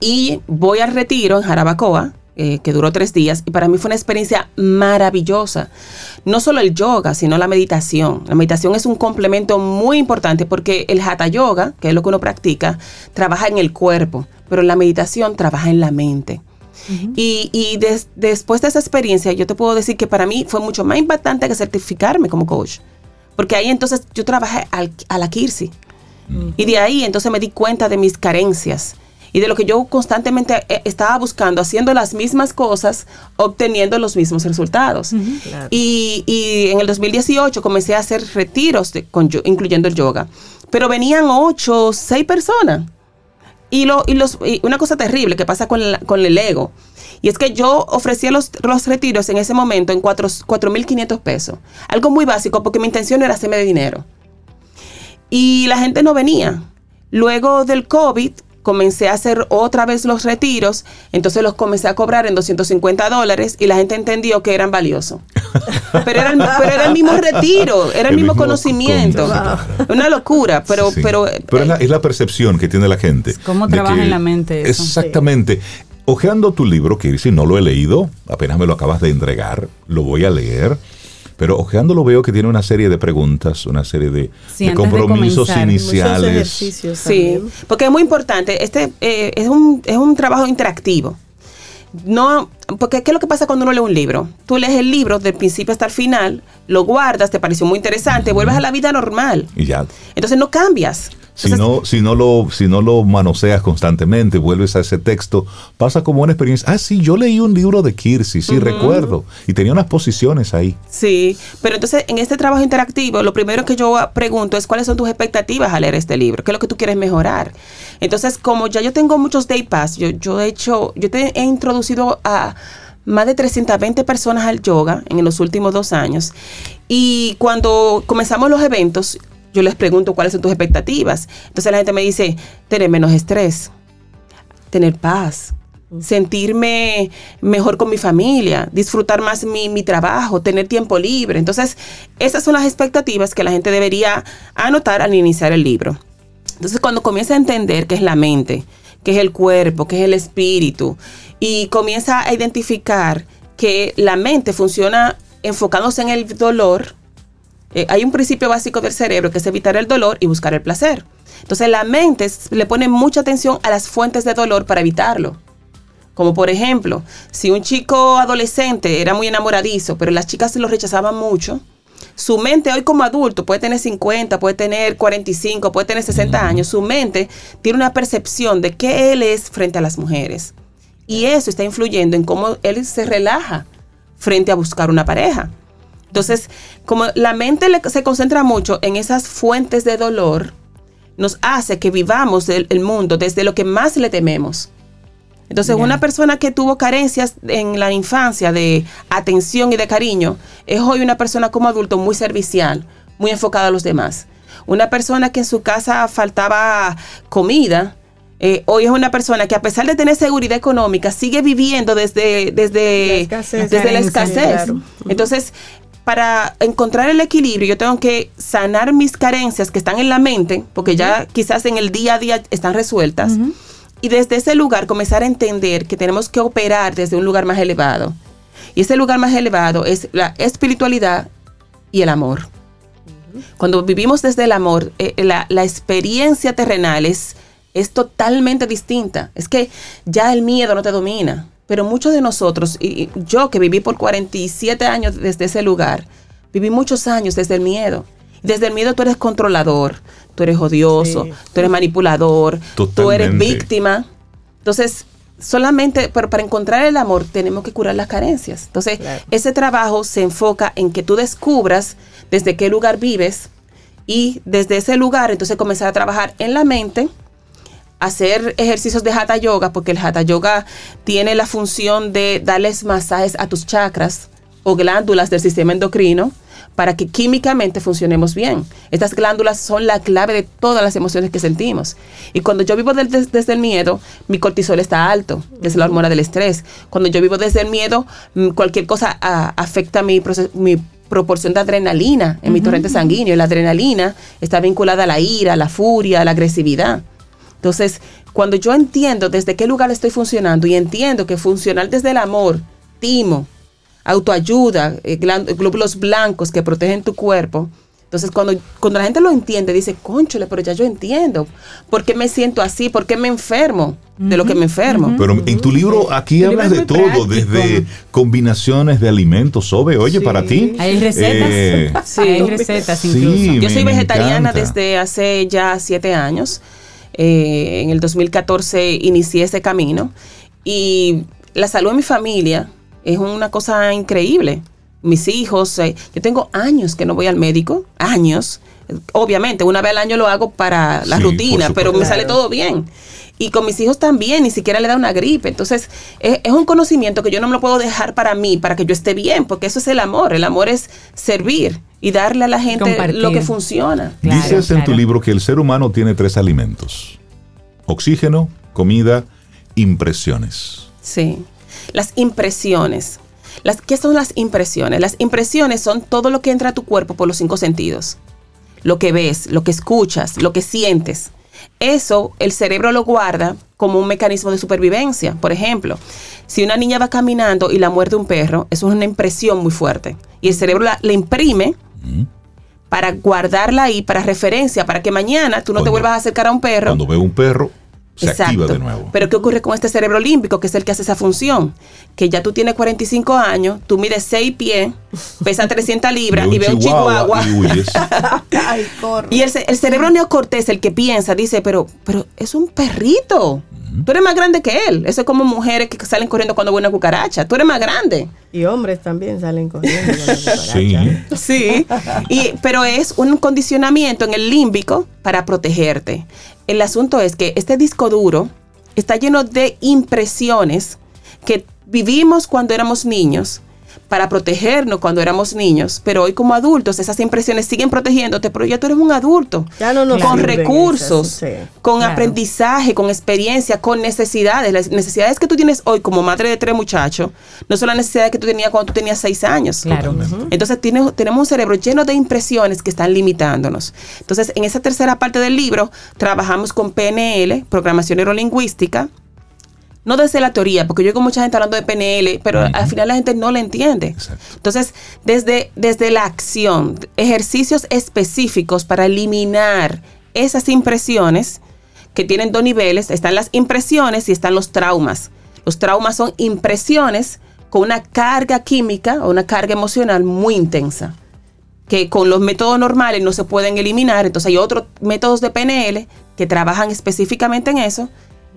y voy al retiro en Jarabacoa, eh, que duró tres días, y para mí fue una experiencia maravillosa. No solo el yoga, sino la meditación. La meditación es un complemento muy importante porque el hatha yoga, que es lo que uno practica, trabaja en el cuerpo, pero la meditación trabaja en la mente. Y, después de esa experiencia, yo te puedo decir que para mí fue mucho más impactante que certificarme como coach. Porque ahí entonces yo trabajé a la Kirsi. Y de ahí entonces me di cuenta de mis carencias y de lo que yo constantemente eh, estaba buscando, haciendo las mismas cosas, obteniendo los mismos resultados. y, en el 2018 comencé a hacer retiros, incluyendo el yoga, pero venían ocho, seis personas. Y, lo, y, los, una cosa terrible que pasa con, con el ego. Y es que yo ofrecía los, los retiros en ese momento en 4.500 pesos. Algo muy básico porque mi intención era hacerme de dinero. Y la gente no venía. Luego del COVID, comencé a hacer otra vez los retiros, entonces los comencé a cobrar en 250 dólares y la gente entendió que eran valiosos. Pero era, el, mismo retiro, era el, mismo, conocimiento. Una locura, pero... Pero, pero es, la, percepción que tiene la gente. ¿Cómo trabaja en la mente? Exactamente. Ojeando tu libro, que si no lo he leído, apenas me lo acabas de entregar, lo voy a leer. Pero ojeándolo veo que tiene una serie de preguntas, una serie de, compromisos iniciales. Sí, porque es muy importante. Este eh, es, un, es un trabajo interactivo. No, porque ¿qué es lo que pasa cuando uno lee un libro? Tú lees el libro del principio hasta el final, lo guardas, te pareció muy interesante, vuelves a la vida normal. Y ya. Entonces no cambias. Si no, si, no lo, si no lo manoseas constantemente, vuelves a ese texto, pasa como una experiencia. Ah, sí, yo leí un libro de Kirsi, sí, recuerdo. Y tenía unas posiciones ahí. Sí, pero entonces en este trabajo interactivo, lo primero que yo pregunto es cuáles son tus expectativas al leer este libro, qué es lo que tú quieres mejorar. Entonces, como ya yo tengo muchos day pass, yo, yo he hecho, yo te he introducido a más de 320 personas al yoga en los últimos dos años. Y cuando comenzamos los eventos, yo les pregunto cuáles son tus expectativas. Entonces la gente me dice, tener menos estrés, tener paz, sentirme mejor con mi familia, disfrutar más mi, mi, trabajo, tener tiempo libre. Entonces, esas son las expectativas que la gente debería anotar al iniciar el libro. Entonces, cuando comienza a entender qué es la mente, qué es el cuerpo, qué es el espíritu, y comienza a identificar que la mente funciona enfocándose en el dolor, eh, hay un principio básico del cerebro que es evitar el dolor y buscar el placer. Entonces la mente le pone mucha atención a las fuentes de dolor para evitarlo. Como por ejemplo, si un chico adolescente era muy enamoradizo, pero las chicas se lo rechazaban mucho, su mente hoy como adulto puede tener 50, puede tener 45, puede tener 60 años, su mente tiene una percepción de qué él es frente a las mujeres. Y eso está influyendo en cómo él se relaja frente a buscar una pareja. Entonces, como la mente se concentra mucho en esas fuentes de dolor, nos hace que vivamos el, mundo desde lo que más le tememos. Entonces, una persona que tuvo carencias en la infancia de atención y de cariño, es hoy una persona como adulto muy servicial, muy enfocada a los demás. Una persona que en su casa faltaba comida, eh, hoy es una persona que a pesar de tener seguridad económica, sigue viviendo desde, desde la escasez. Desde la escasez. Entonces, para encontrar el equilibrio, yo tengo que sanar mis carencias que están en la mente, porque ya quizás en el día a día están resueltas, y desde ese lugar comenzar a entender que tenemos que operar desde un lugar más elevado. Y ese lugar más elevado es la espiritualidad y el amor. Cuando vivimos desde el amor, eh, la, la, experiencia terrenal es, es totalmente distinta. Es que ya el miedo no te domina pero muchos de nosotros, y yo que viví por 47 años desde ese lugar, viví muchos años desde el miedo. Desde el miedo tú eres controlador, tú eres odioso, tú eres manipulador, tú eres víctima. Entonces, solamente para, encontrar el amor tenemos que curar las carencias. Entonces, ese trabajo se enfoca en que tú descubras desde qué lugar vives y desde ese lugar entonces comenzar a trabajar en la mente, hacer ejercicios de hatha yoga, porque el hatha yoga tiene la función de darles masajes a tus chakras o glándulas del sistema endocrino para que químicamente funcionemos bien. Estas glándulas son la clave de todas las emociones que sentimos. Y cuando yo vivo desde el miedo, mi cortisol está alto, que es la hormona del estrés. Cuando yo vivo desde el miedo, mm, cualquier cosa afecta mi, mi proporción de adrenalina en mi torrente sanguíneo. Y la adrenalina está vinculada a la ira, a la furia, a la agresividad. Entonces, cuando yo entiendo desde qué lugar estoy funcionando y entiendo que funcionar desde el amor, timo, autoayuda, eh, glóbulos blancos que protegen tu cuerpo, entonces, cuando, cuando la gente lo entiende, dice, conchole, pero ya yo entiendo. ¿Por qué me siento así? ¿Por qué me enfermo de lo que me enfermo? Pero en tu libro aquí hablas de todo, desde combinaciones de alimentos, Sobe. Oye, para ti. Hay recetas. Eh, sí, hay recetas incluso. yo soy vegetariana desde hace ya siete años. Eh, en el 2014 inicié ese camino y la salud de mi familia es una cosa increíble. Mis hijos, eh, yo tengo años que no voy al médico, años. Obviamente, una vez al año lo hago para la rutina, pero me sale todo bien. Y con mis hijos también, ni siquiera le da una gripe. Entonces, es, es, un conocimiento que yo no me lo puedo dejar para mí, para que yo esté bien, porque eso es el amor. El amor es servir y darle a la gente lo que funciona. Dices en tu libro que el ser humano tiene tres alimentos. Oxígeno, comida, impresiones. Sí, las impresiones. Las, ¿Qué son las impresiones? Las impresiones son todo lo que entra a tu cuerpo por los cinco sentidos. Lo que ves, lo que escuchas, lo que sientes. Eso el cerebro lo guarda como un mecanismo de supervivencia. Por ejemplo, si una niña va caminando y la muerde un perro, eso es una impresión muy fuerte. Y el cerebro la, imprime para guardarla ahí, para referencia, para que mañana tú no te vuelvas a acercar a un perro. Cuando ve un perro, se activa de nuevo. Pero ¿qué ocurre con este cerebro límbico, que es el que hace esa función? Que ya tú tienes 45 años, tú mides 6 pies, pesa 300 libras y ve un chihuahua. Y, y el, el, cerebro neocortés, el que piensa, dice, pero, pero es un perrito. Tú eres más grande que él. Eso es como mujeres que salen corriendo cuando ven una cucaracha. Tú eres más grande. Y hombres también salen corriendo cuando cucaracha. Sí. sí. pero es un condicionamiento en el límbico para protegerte. El asunto es que este disco duro está lleno de impresiones que vivimos cuando éramos niños, para protegernos cuando éramos niños, pero hoy como adultos esas impresiones siguen protegiéndote, pero ya tú eres un adulto. Ya no nos con recursos, con aprendizaje, con experiencia, con necesidades. Las necesidades que tú tienes hoy como madre de tres muchachos no son las necesidades que tú tenías cuando tú tenías seis años. Claro. Entonces tenemos un cerebro lleno de impresiones que están limitándonos. Entonces, en esa tercera parte del libro trabajamos con PNL, programación neurolingüística, no desde la teoría, porque yo oigo mucha gente hablando de PNL, pero al final la gente no la entiende. Entonces, desde, desde la acción, ejercicios específicos para eliminar esas impresiones que tienen dos niveles, están las impresiones y están los traumas. Los traumas son impresiones con una carga química o una carga emocional muy intensa, que con los métodos normales no se pueden eliminar. Entonces hay otros métodos de PNL que trabajan específicamente en eso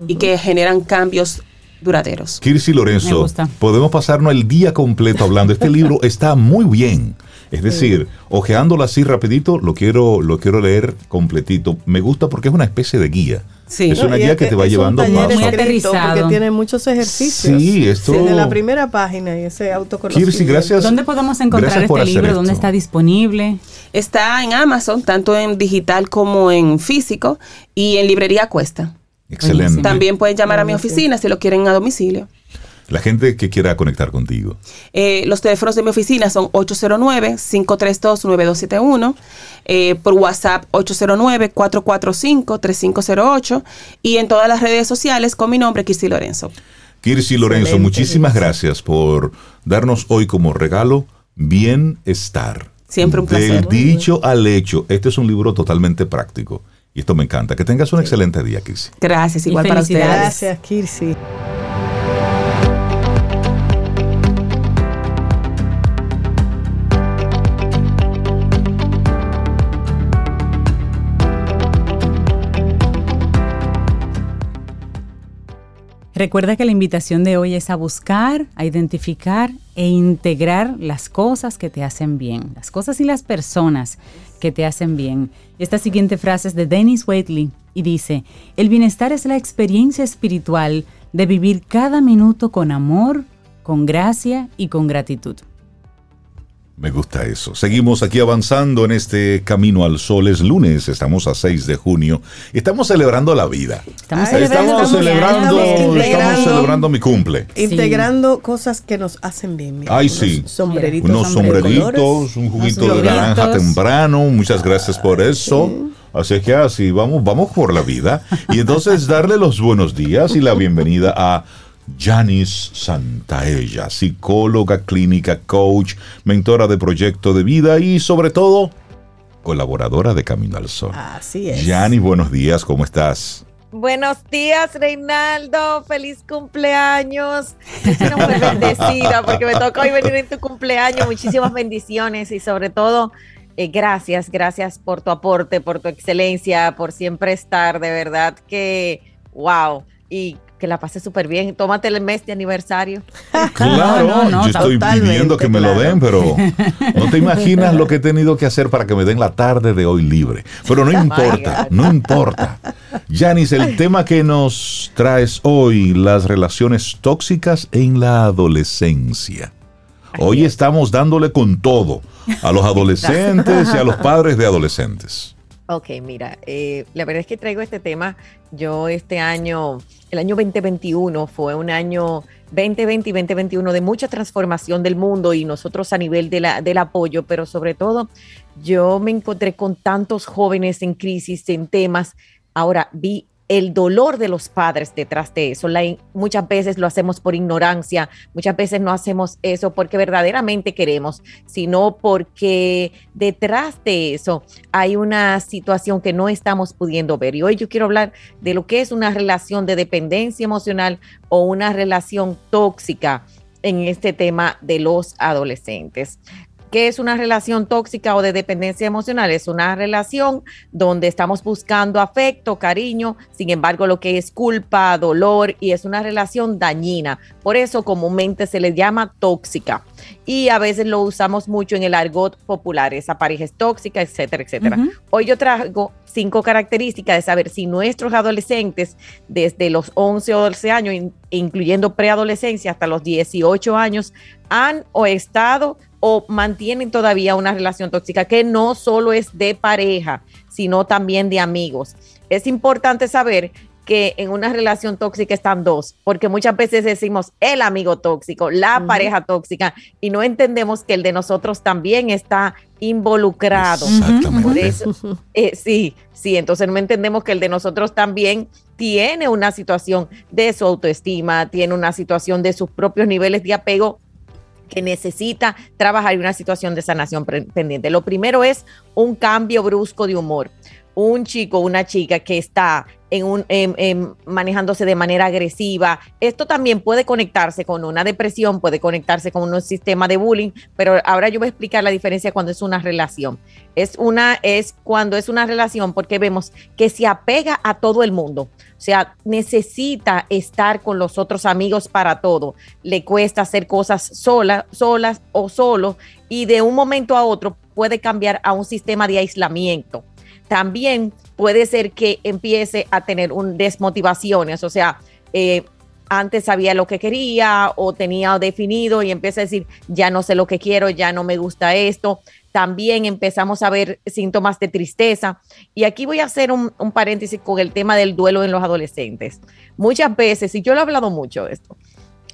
y que generan cambios duraderos. Kirsi Lorenzo, podemos pasarnos el día completo hablando. Este libro está muy bien. Es decir, ojeándolo así rapidito, lo quiero, lo quiero leer completito. Me gusta porque es una especie de guía. Sí. Es una guía que, te va llevando paso muy aterrizado. Porque tiene muchos ejercicios. Sí, esto. Desde la primera página y ese autoconocimiento. Kirsi, gracias. ¿Dónde podemos encontrar este libro? ¿Dónde está disponible? Está en Amazon, tanto en digital como en físico y en librería Cuesta. Excelente. También pueden llamar a mi oficina si lo quieren a domicilio. La gente que quiera conectar contigo. Eh, los teléfonos de mi oficina son 809-532-9271, eh, por WhatsApp 809-445-3508 y en todas las redes sociales con mi nombre, Kirsi Lorenzo. Kirsi Lorenzo, muchísimas gracias por darnos hoy como regalo bienestar. Siempre un placer. Del dicho al hecho, este es un libro totalmente práctico. Y esto me encanta. Que tengas un excelente día, Kirsi. Gracias, igual para ustedes. Gracias, Kirsi. Recuerda que la invitación de hoy es a buscar, a identificar e integrar las cosas que te hacen bien, las cosas y las personas que te hacen bien. Esta siguiente frase es de Dennis Waitley y dice, el bienestar es la experiencia espiritual de vivir cada minuto con amor, con gracia y con gratitud. Me gusta eso. Seguimos aquí avanzando en este camino al sol. Es lunes, estamos a 6 de junio. Estamos celebrando la vida. Estamos, celebrando, estamos celebrando, mi cumple. Integrando cosas que nos hacen bien. Ay, sí. Sombreritos, Unos sombreritos, un juguito de naranja temprano. Muchas gracias por eso. Así que así vamos, vamos por la vida. Y entonces darle los buenos días y la bienvenida a Janice Santaella, psicóloga clínica, coach, mentora de proyecto de vida y sobre todo colaboradora de Camino al Sol. Así es. Janice, buenos días, ¿cómo estás? Buenos días, Reinaldo. Feliz cumpleaños. Bendecida porque me toca hoy venir en tu cumpleaños. Muchísimas bendiciones y sobre todo, eh, gracias, gracias por tu aporte, por tu excelencia, por siempre estar. De verdad que, wow. Y que la pase súper bien. Tómate el mes de aniversario. Claro, yo estoy pidiendo que me lo den, pero no te imaginas lo que he tenido que hacer para que me den la tarde de hoy libre. Pero no importa, no importa. Janice, el tema que nos traes hoy, las relaciones tóxicas en la adolescencia. Hoy estamos dándole con todo a los adolescentes y a los padres de adolescentes. Ok, mira, eh, la verdad es que traigo este tema. Yo este año, el año 2021 fue un año 2020 y 2021 de mucha transformación del mundo y nosotros a nivel del apoyo, pero sobre todo yo me encontré con tantos jóvenes en crisis, en temas. Ahora vi el dolor de los padres detrás de eso. muchas veces lo hacemos por ignorancia, muchas veces no hacemos eso porque verdaderamente queremos, sino porque detrás de eso hay una situación que no estamos pudiendo ver. Y hoy yo quiero hablar de lo que es una relación de dependencia emocional o una relación tóxica en este tema de los adolescentes ¿Qué es una relación tóxica o de dependencia emocional? Es una relación donde estamos buscando afecto, cariño, sin embargo lo que es culpa, dolor y es una relación dañina. Por eso comúnmente se le llama tóxica y a veces lo usamos mucho en el argot popular, esa pareja es tóxica, etcétera, etcétera. Hoy yo traigo cinco características de saber si nuestros adolescentes desde los 11 o 12 años, incluyendo preadolescencia hasta los 18 años, han o estado o mantienen todavía una relación tóxica que no solo es de pareja, sino también de amigos. Es importante saber que en una relación tóxica están dos, porque muchas veces decimos el amigo tóxico, la pareja tóxica, y no entendemos que el de nosotros también está involucrado. Exactamente. Eh, sí, sí, entonces no entendemos que el de nosotros también tiene una situación de su autoestima, tiene una situación de sus propios niveles de apego que necesita trabajar en una situación de sanación pendiente. Lo primero es un cambio brusco de humor un chico, una chica que está en un, manejándose de manera agresiva, esto también puede conectarse con una depresión, puede conectarse con un sistema de bullying, pero ahora yo voy a explicar la diferencia cuando es una relación. Es una, es cuando es una relación porque vemos que se apega a todo el mundo. O sea, necesita estar con los otros amigos para todo. Le cuesta hacer cosas solas, solas o solo, y de un momento a otro puede cambiar a un sistema de aislamiento también puede ser que empiece a tener un desmotivaciones, o sea, eh, antes sabía lo que quería o tenía definido y empieza a decir, ya no sé lo que quiero, ya no me gusta esto. También empezamos a ver síntomas de tristeza. Y aquí voy a hacer un, un paréntesis con el tema del duelo en los adolescentes. Muchas veces, y yo lo he hablado mucho esto,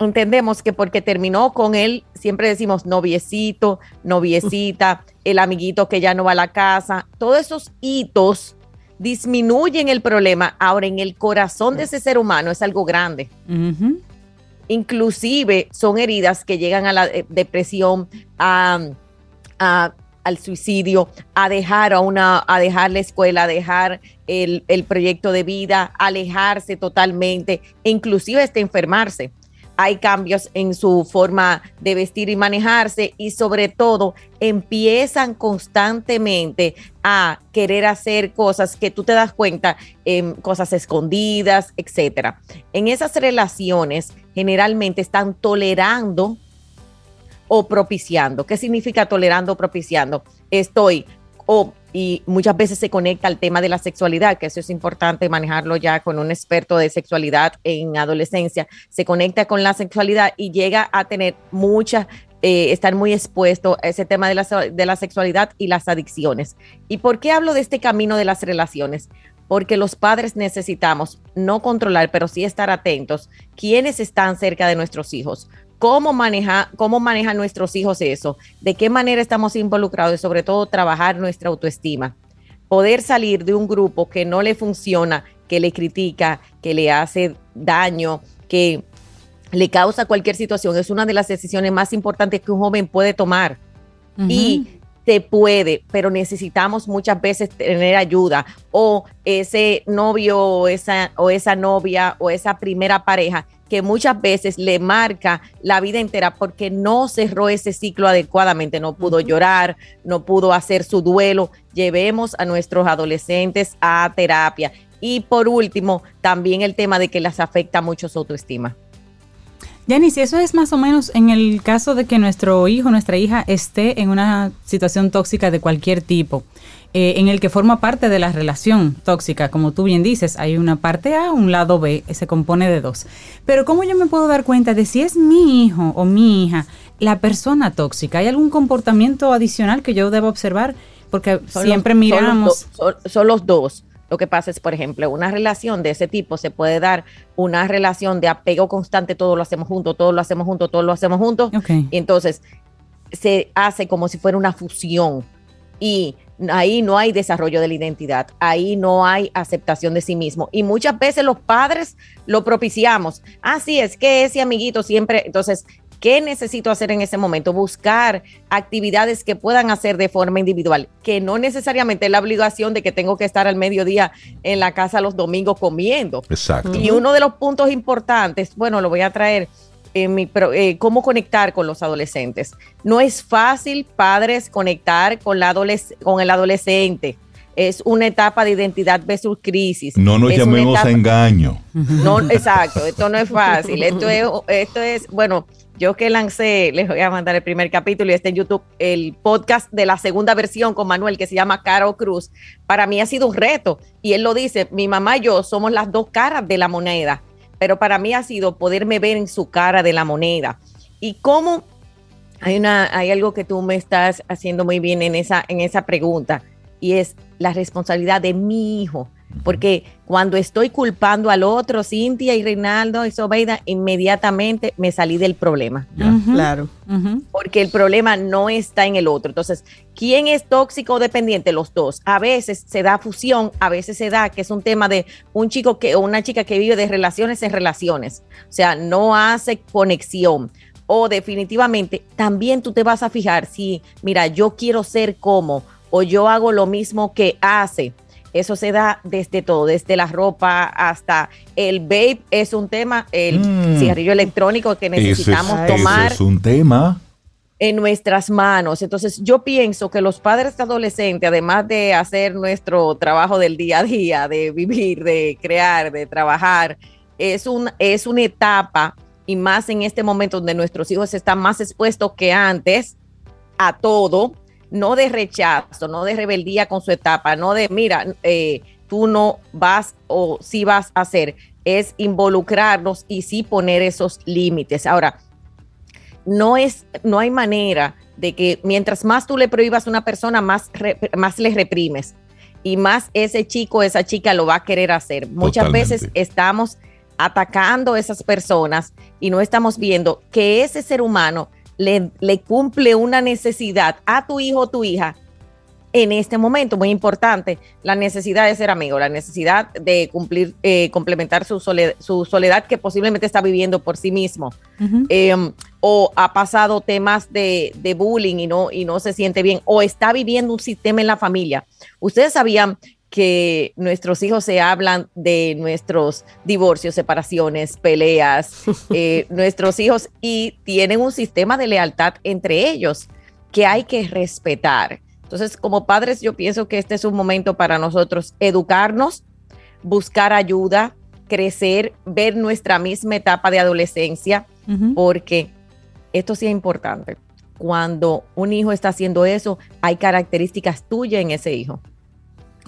entendemos que porque terminó con él, siempre decimos noviecito, noviecita, el amiguito que ya no va a la casa, todos esos hitos disminuyen el problema. Ahora, en el corazón de ese ser humano es algo grande. Inclusive son heridas que llegan a la eh, depresión, a, al suicidio, a dejar a una, a dejar la escuela, a dejar el, el proyecto de vida, alejarse totalmente, e inclusive hasta enfermarse hay cambios en su forma de vestir y manejarse y sobre todo empiezan constantemente a querer hacer cosas que tú te das cuenta, em, cosas escondidas, etcétera. En esas relaciones generalmente están tolerando o propiciando. ¿Qué significa tolerando o propiciando? Estoy o y muchas veces se conecta al tema de la sexualidad, que eso es importante manejarlo ya con un experto de sexualidad en adolescencia, se conecta con la sexualidad y llega a tener mucha, eh, estar muy expuesto a ese tema de la, de la sexualidad y las adicciones. ¿Y por qué hablo de este camino de las relaciones? porque los padres necesitamos no controlar, pero sí estar atentos quiénes están cerca de nuestros hijos, cómo maneja, cómo manejan nuestros hijos eso, de qué manera estamos involucrados y sobre todo trabajar nuestra autoestima. Poder salir de un grupo que no le funciona, que le critica, que le hace daño, que le causa cualquier situación, es una de las decisiones más importantes que un joven puede tomar. Y se puede, pero necesitamos muchas veces tener ayuda o ese novio o esa, o esa novia o esa primera pareja que muchas veces le marca la vida entera porque no cerró ese ciclo adecuadamente, no pudo llorar, no pudo hacer su duelo. Llevemos a nuestros adolescentes a terapia. Y por último, también el tema de que les afecta mucho su autoestima. si eso es más o menos en el caso de que nuestro hijo, nuestra hija esté en una situación tóxica de cualquier tipo. Eh, en el que forma parte de la relación tóxica. Como tú bien dices, hay una parte A, un lado B, se compone de dos. Pero ¿cómo yo me puedo dar cuenta de si es mi hijo o mi hija la persona tóxica? ¿Hay algún comportamiento adicional que yo deba observar? Porque siempre miramos... Son los, dos. Lo que pasa es, por ejemplo, una relación de ese tipo se puede dar una relación de apego constante, todo lo hacemos juntos, todo lo hacemos juntos, todo lo hacemos juntos. Y entonces se hace como si fuera una fusión. Y ahí no hay desarrollo de la identidad, ahí no hay aceptación de sí mismo. Y muchas veces los padres lo propiciamos. Así es que ese amiguito siempre, entonces, ¿qué necesito hacer en ese momento? Buscar actividades que puedan hacer de forma individual, que no necesariamente es la obligación de que tengo que estar al mediodía en la casa los domingos comiendo. Exacto. Y uno de los puntos importantes, bueno, lo voy a traer eh, cómo conectar con los adolescentes. No es fácil, padres, conectar con, la con el adolescente. Es una etapa de identidad versus crisis. No nos llamemos a engaño. No, exacto, esto no es fácil. Esto es, esto es, bueno, yo que lancé, les voy a mandar el primer capítulo y está en YouTube, el podcast de la segunda versión con Manuel que se llama Caro Cruz. Para mí ha sido un reto y él lo dice, mi mamá y yo somos las dos caras de la moneda pero para mí ha sido poderme ver en su cara de la moneda. Y cómo hay, una, hay algo que tú me estás haciendo muy bien en esa, en esa pregunta, y es la responsabilidad de mi hijo. Porque cuando estoy culpando al otro, Cintia y Reinaldo y Sobeida, inmediatamente me salí del problema. Claro. Porque el problema no está en el otro. Entonces, ¿quién es tóxico o dependiente? Los dos. A veces se da fusión, a veces se da que es un tema de un chico que, o una chica que vive de relaciones en relaciones. O sea, no hace conexión. O definitivamente también tú te vas a fijar si, mira, yo quiero ser como o yo hago lo mismo que hace eso se da desde todo, desde la ropa hasta el vape es un tema, el mm. cigarrillo electrónico que necesitamos tomar. es un tema en nuestras manos. Entonces, yo pienso que los padres adolescentes, además de hacer nuestro trabajo del día a día, de vivir, de crear, de trabajar, es, un, es una etapa, y más en este momento donde nuestros hijos están más expuestos que antes a todo, no de rechazo, no de rebeldía con su etapa, no de, mira, eh, tú no vas o sí vas a hacer, es involucrarnos y sí poner esos límites. Ahora, no es, no hay manera de que mientras más tú le prohíbas a una persona, más, más le reprimes y más ese chico, esa chica lo va a querer hacer. Muchas veces estamos atacando a esas personas y no estamos viendo que ese ser humano le, cumple una necesidad a tu hijo o tu hija en este momento, muy importante, la necesidad de ser amigo, la necesidad de cumplir, eh, complementar su soledad, su soledad que posiblemente está viviendo por sí mismo, em, o ha pasado temas de, de, bullying y no, y no se siente bien, o está viviendo un sistema en la familia. Ustedes sabían que nuestros hijos se hablan de nuestros divorcios, separaciones, peleas, eh, nuestros hijos y tienen un sistema de lealtad entre ellos que hay que respetar. Entonces, como padres, yo pienso que este es un momento para nosotros educarnos, buscar ayuda, crecer, ver nuestra misma etapa de adolescencia, porque esto sí es importante. Cuando un hijo está haciendo eso, hay características tuyas en ese hijo.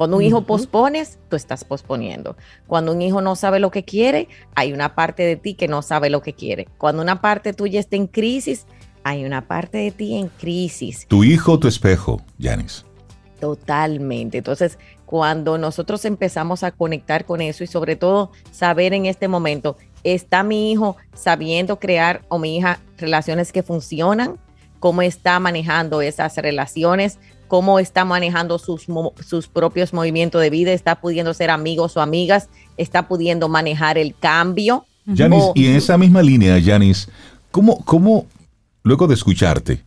Cuando un hijo pospones, tú estás posponiendo. Cuando un hijo no sabe lo que quiere, hay una parte de ti que no sabe lo que quiere. Cuando una parte tuya está en crisis, hay una parte de ti en crisis. Tu hijo, tu espejo, Janis. Totalmente. Entonces, cuando nosotros empezamos a conectar con eso y sobre todo saber en este momento, ¿está mi hijo sabiendo crear o mi hija relaciones que funcionan? ¿Cómo está manejando esas relaciones? Cómo está manejando sus, sus propios movimientos de vida, está pudiendo ser amigos o amigas, está pudiendo manejar el cambio. Yanis, y en esa misma línea, Yanis, ¿cómo, ¿cómo, luego de escucharte,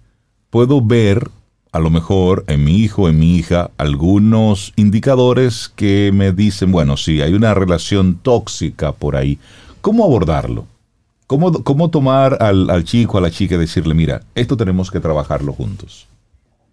puedo ver a lo mejor en mi hijo, en mi hija, algunos indicadores que me dicen, bueno, sí, hay una relación tóxica por ahí. ¿Cómo abordarlo? ¿Cómo, cómo tomar al, al chico, a la chica y decirle, mira, esto tenemos que trabajarlo juntos?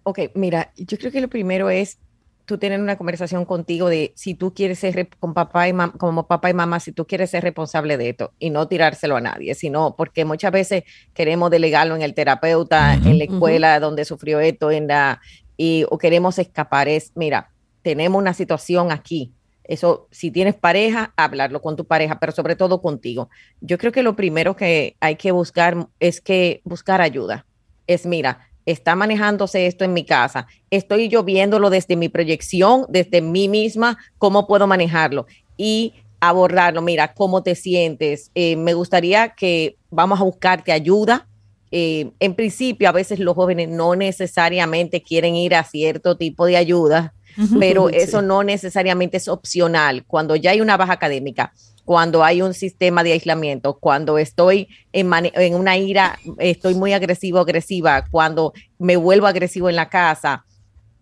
Ok, mira, yo creo que lo primero es tú tener una conversación contigo de si tú quieres ser con papá y como papá y mamá, si tú quieres ser responsable de esto y no tirárselo a nadie, sino porque muchas veces queremos delegarlo en el terapeuta, en la escuela donde sufrió esto, en la y o queremos escapar es, mira, tenemos una situación aquí. Eso, si tienes pareja, hablarlo con tu pareja, pero sobre todo contigo. Yo creo que lo primero que hay que buscar es que buscar ayuda. Es, mira, está manejándose esto en mi casa, estoy yo viéndolo desde mi proyección, desde mí misma, cómo puedo manejarlo y abordarlo, mira, cómo te sientes. Eh, me gustaría que vamos a buscarte ayuda. Eh, en principio, a veces los jóvenes no necesariamente quieren ir a cierto tipo de ayuda, pero eso no necesariamente es opcional. Cuando ya hay una baja académica, cuando hay un sistema de aislamiento, cuando estoy en, en una ira, estoy muy agresivo, agresiva, cuando me vuelvo agresivo en la casa.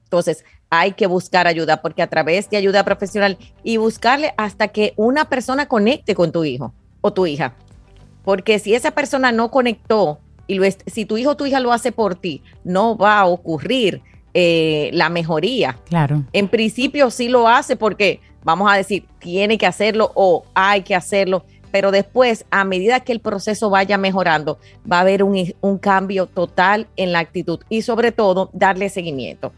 Entonces, hay que buscar ayuda porque a través de ayuda profesional y buscarle hasta que una persona conecte con tu hijo o tu hija. Porque si esa persona no conectó y lo si tu hijo o tu hija lo hace por ti, no va a ocurrir eh, la mejoría. Claro. En principio sí lo hace porque, vamos a decir, tiene que hacerlo o hay que hacerlo, pero después, a medida que el proceso vaya mejorando, va a haber un, un cambio total en la actitud y sobre todo darle seguimiento,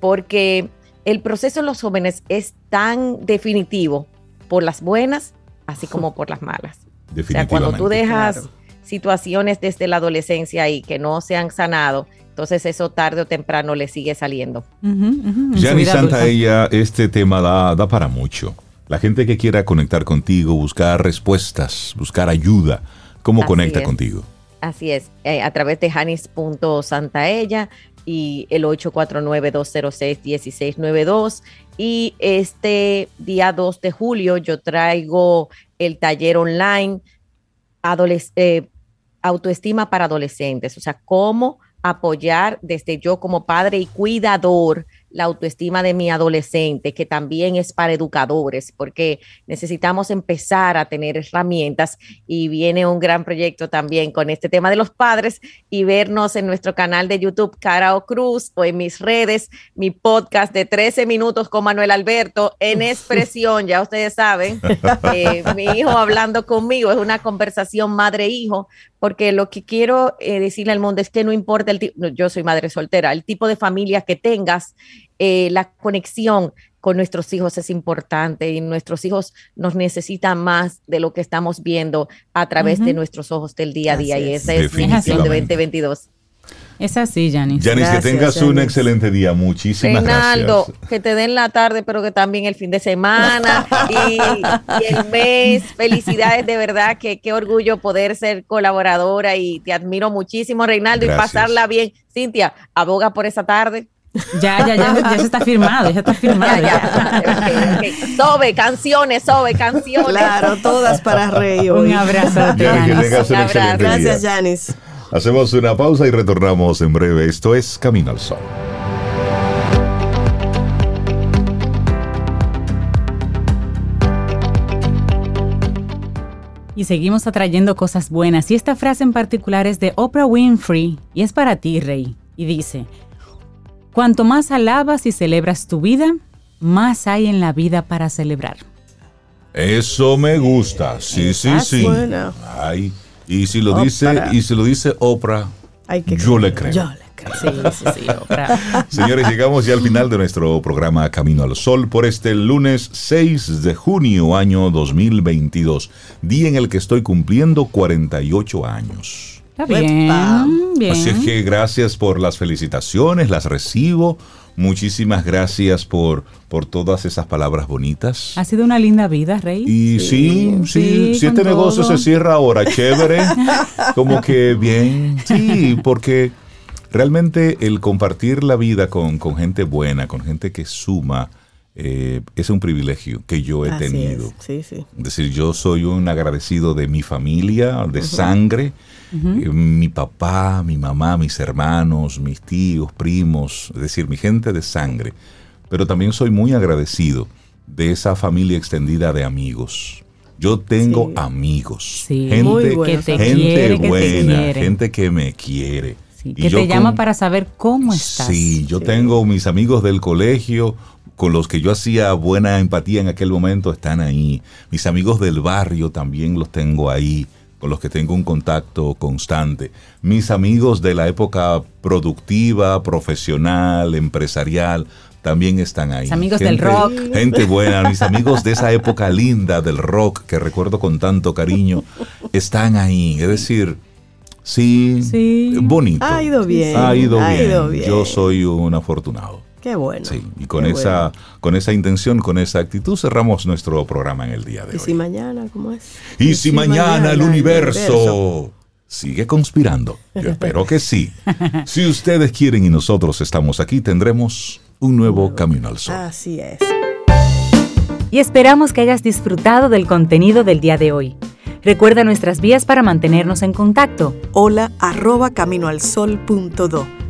porque el proceso en los jóvenes es tan definitivo por las buenas, así como por las malas. O sea, cuando tú dejas situaciones desde la adolescencia y que no se han sanado, entonces eso tarde o temprano le sigue saliendo. Ya ni Santa ella, este tema da, da para mucho. La gente que quiera conectar contigo, buscar respuestas, buscar ayuda, ¿cómo conecta contigo? Así es, eh, a través de janis.santaella y el 849-206-1692. Y este día 2 de julio yo traigo el taller online eh, autoestima para adolescentes, o sea, cómo apoyar desde yo como padre y cuidador la autoestima de mi adolescente, que también es para educadores, porque necesitamos empezar a tener herramientas y viene un gran proyecto también con este tema de los padres y vernos en nuestro canal de YouTube Carao Cruz o en mis redes, mi podcast de 13 minutos con Manuel Alberto en expresión, ya ustedes saben, eh, mi hijo hablando conmigo, es una conversación madre-hijo, porque lo que quiero eh, decirle al mundo es que no importa el tipo, yo soy madre soltera, el tipo de familia que tengas, eh, la conexión con nuestros hijos es importante y nuestros hijos nos necesitan más de lo que estamos viendo a través de nuestros ojos del día a día y esa es mi misión de 2022. Es así, Janis. Janis, que tengas un excelente día. Muchísimas Reinaldo, que te den la tarde, pero que también el fin de semana y, el mes. Felicidades, de verdad, que qué orgullo poder ser colaboradora y te admiro muchísimo, Reinaldo, y pasarla bien. Cintia, aboga por esa tarde. Ya, ya, ya, ya se está firmado, ya está firmado. Ya, Sobe, canciones, sobe, canciones. Claro, todas para reír. Un abrazo. Janis. Un abrazo. Gracias, Janis. Hacemos una pausa y retornamos en breve. Esto es Camino al Sol. Y seguimos atrayendo cosas buenas. Y esta frase en particular es de Oprah Winfrey y es para ti, Rey. Y dice, cuanto más alabas y celebras tu vida, más hay en la vida para celebrar. Eso me gusta. Sí, sí, sí. Ay. Y si lo dice, y si lo dice Oprah, yo le creo. Yo le creo. Sí, sí, sí, Oprah. Señores, llegamos ya al final de nuestro programa Camino al Sol por este lunes 6 de junio, año 2022, día en el que estoy cumpliendo 48 años. Está bien, bien. Así es que gracias por las felicitaciones, las recibo. Muchísimas gracias por, por todas esas palabras bonitas. Ha sido una linda vida, Rey. Y sí, sí, si este negocio se cierra ahora, chévere, como que bien, sí, porque realmente el compartir la vida con, gente buena, con gente que suma, eh, es un privilegio que yo he tenido. Es. Sí, decir, yo soy un agradecido de mi familia, de sangre, eh, mi papá, mi mamá, mis hermanos, mis tíos, primos, es decir, mi gente de sangre. Pero también soy muy agradecido de esa familia extendida de amigos. Yo tengo amigos, gente, gente buena, gente que me quiere. que te llama para saber cómo estás. Sí, yo tengo mis amigos del colegio con los que yo hacía buena empatía en aquel momento, están ahí. Mis amigos del barrio también los tengo ahí con los que tengo un contacto constante. Mis amigos de la época productiva, profesional, empresarial, también están ahí. Mis amigos del rock. Gente buena, mis amigos de esa época linda del rock que recuerdo con tanto cariño, están ahí. Es decir, sí, bonito. Ha ido bien. Ha ido, bien. Yo soy un afortunado. Qué bueno. Sí, y con esa, con esa intención, con esa actitud cerramos nuestro programa en el día de hoy. ¿Y si mañana cómo es? ¿Y, si, mañana, el, universo sigue conspirando? Yo espero que sí. si ustedes quieren y nosotros estamos aquí, tendremos un nuevo Camino al Sol. Así es. Y esperamos que hayas disfrutado del contenido del día de hoy. Recuerda nuestras vías para mantenernos en contacto. Hola arroba caminoalsol.do.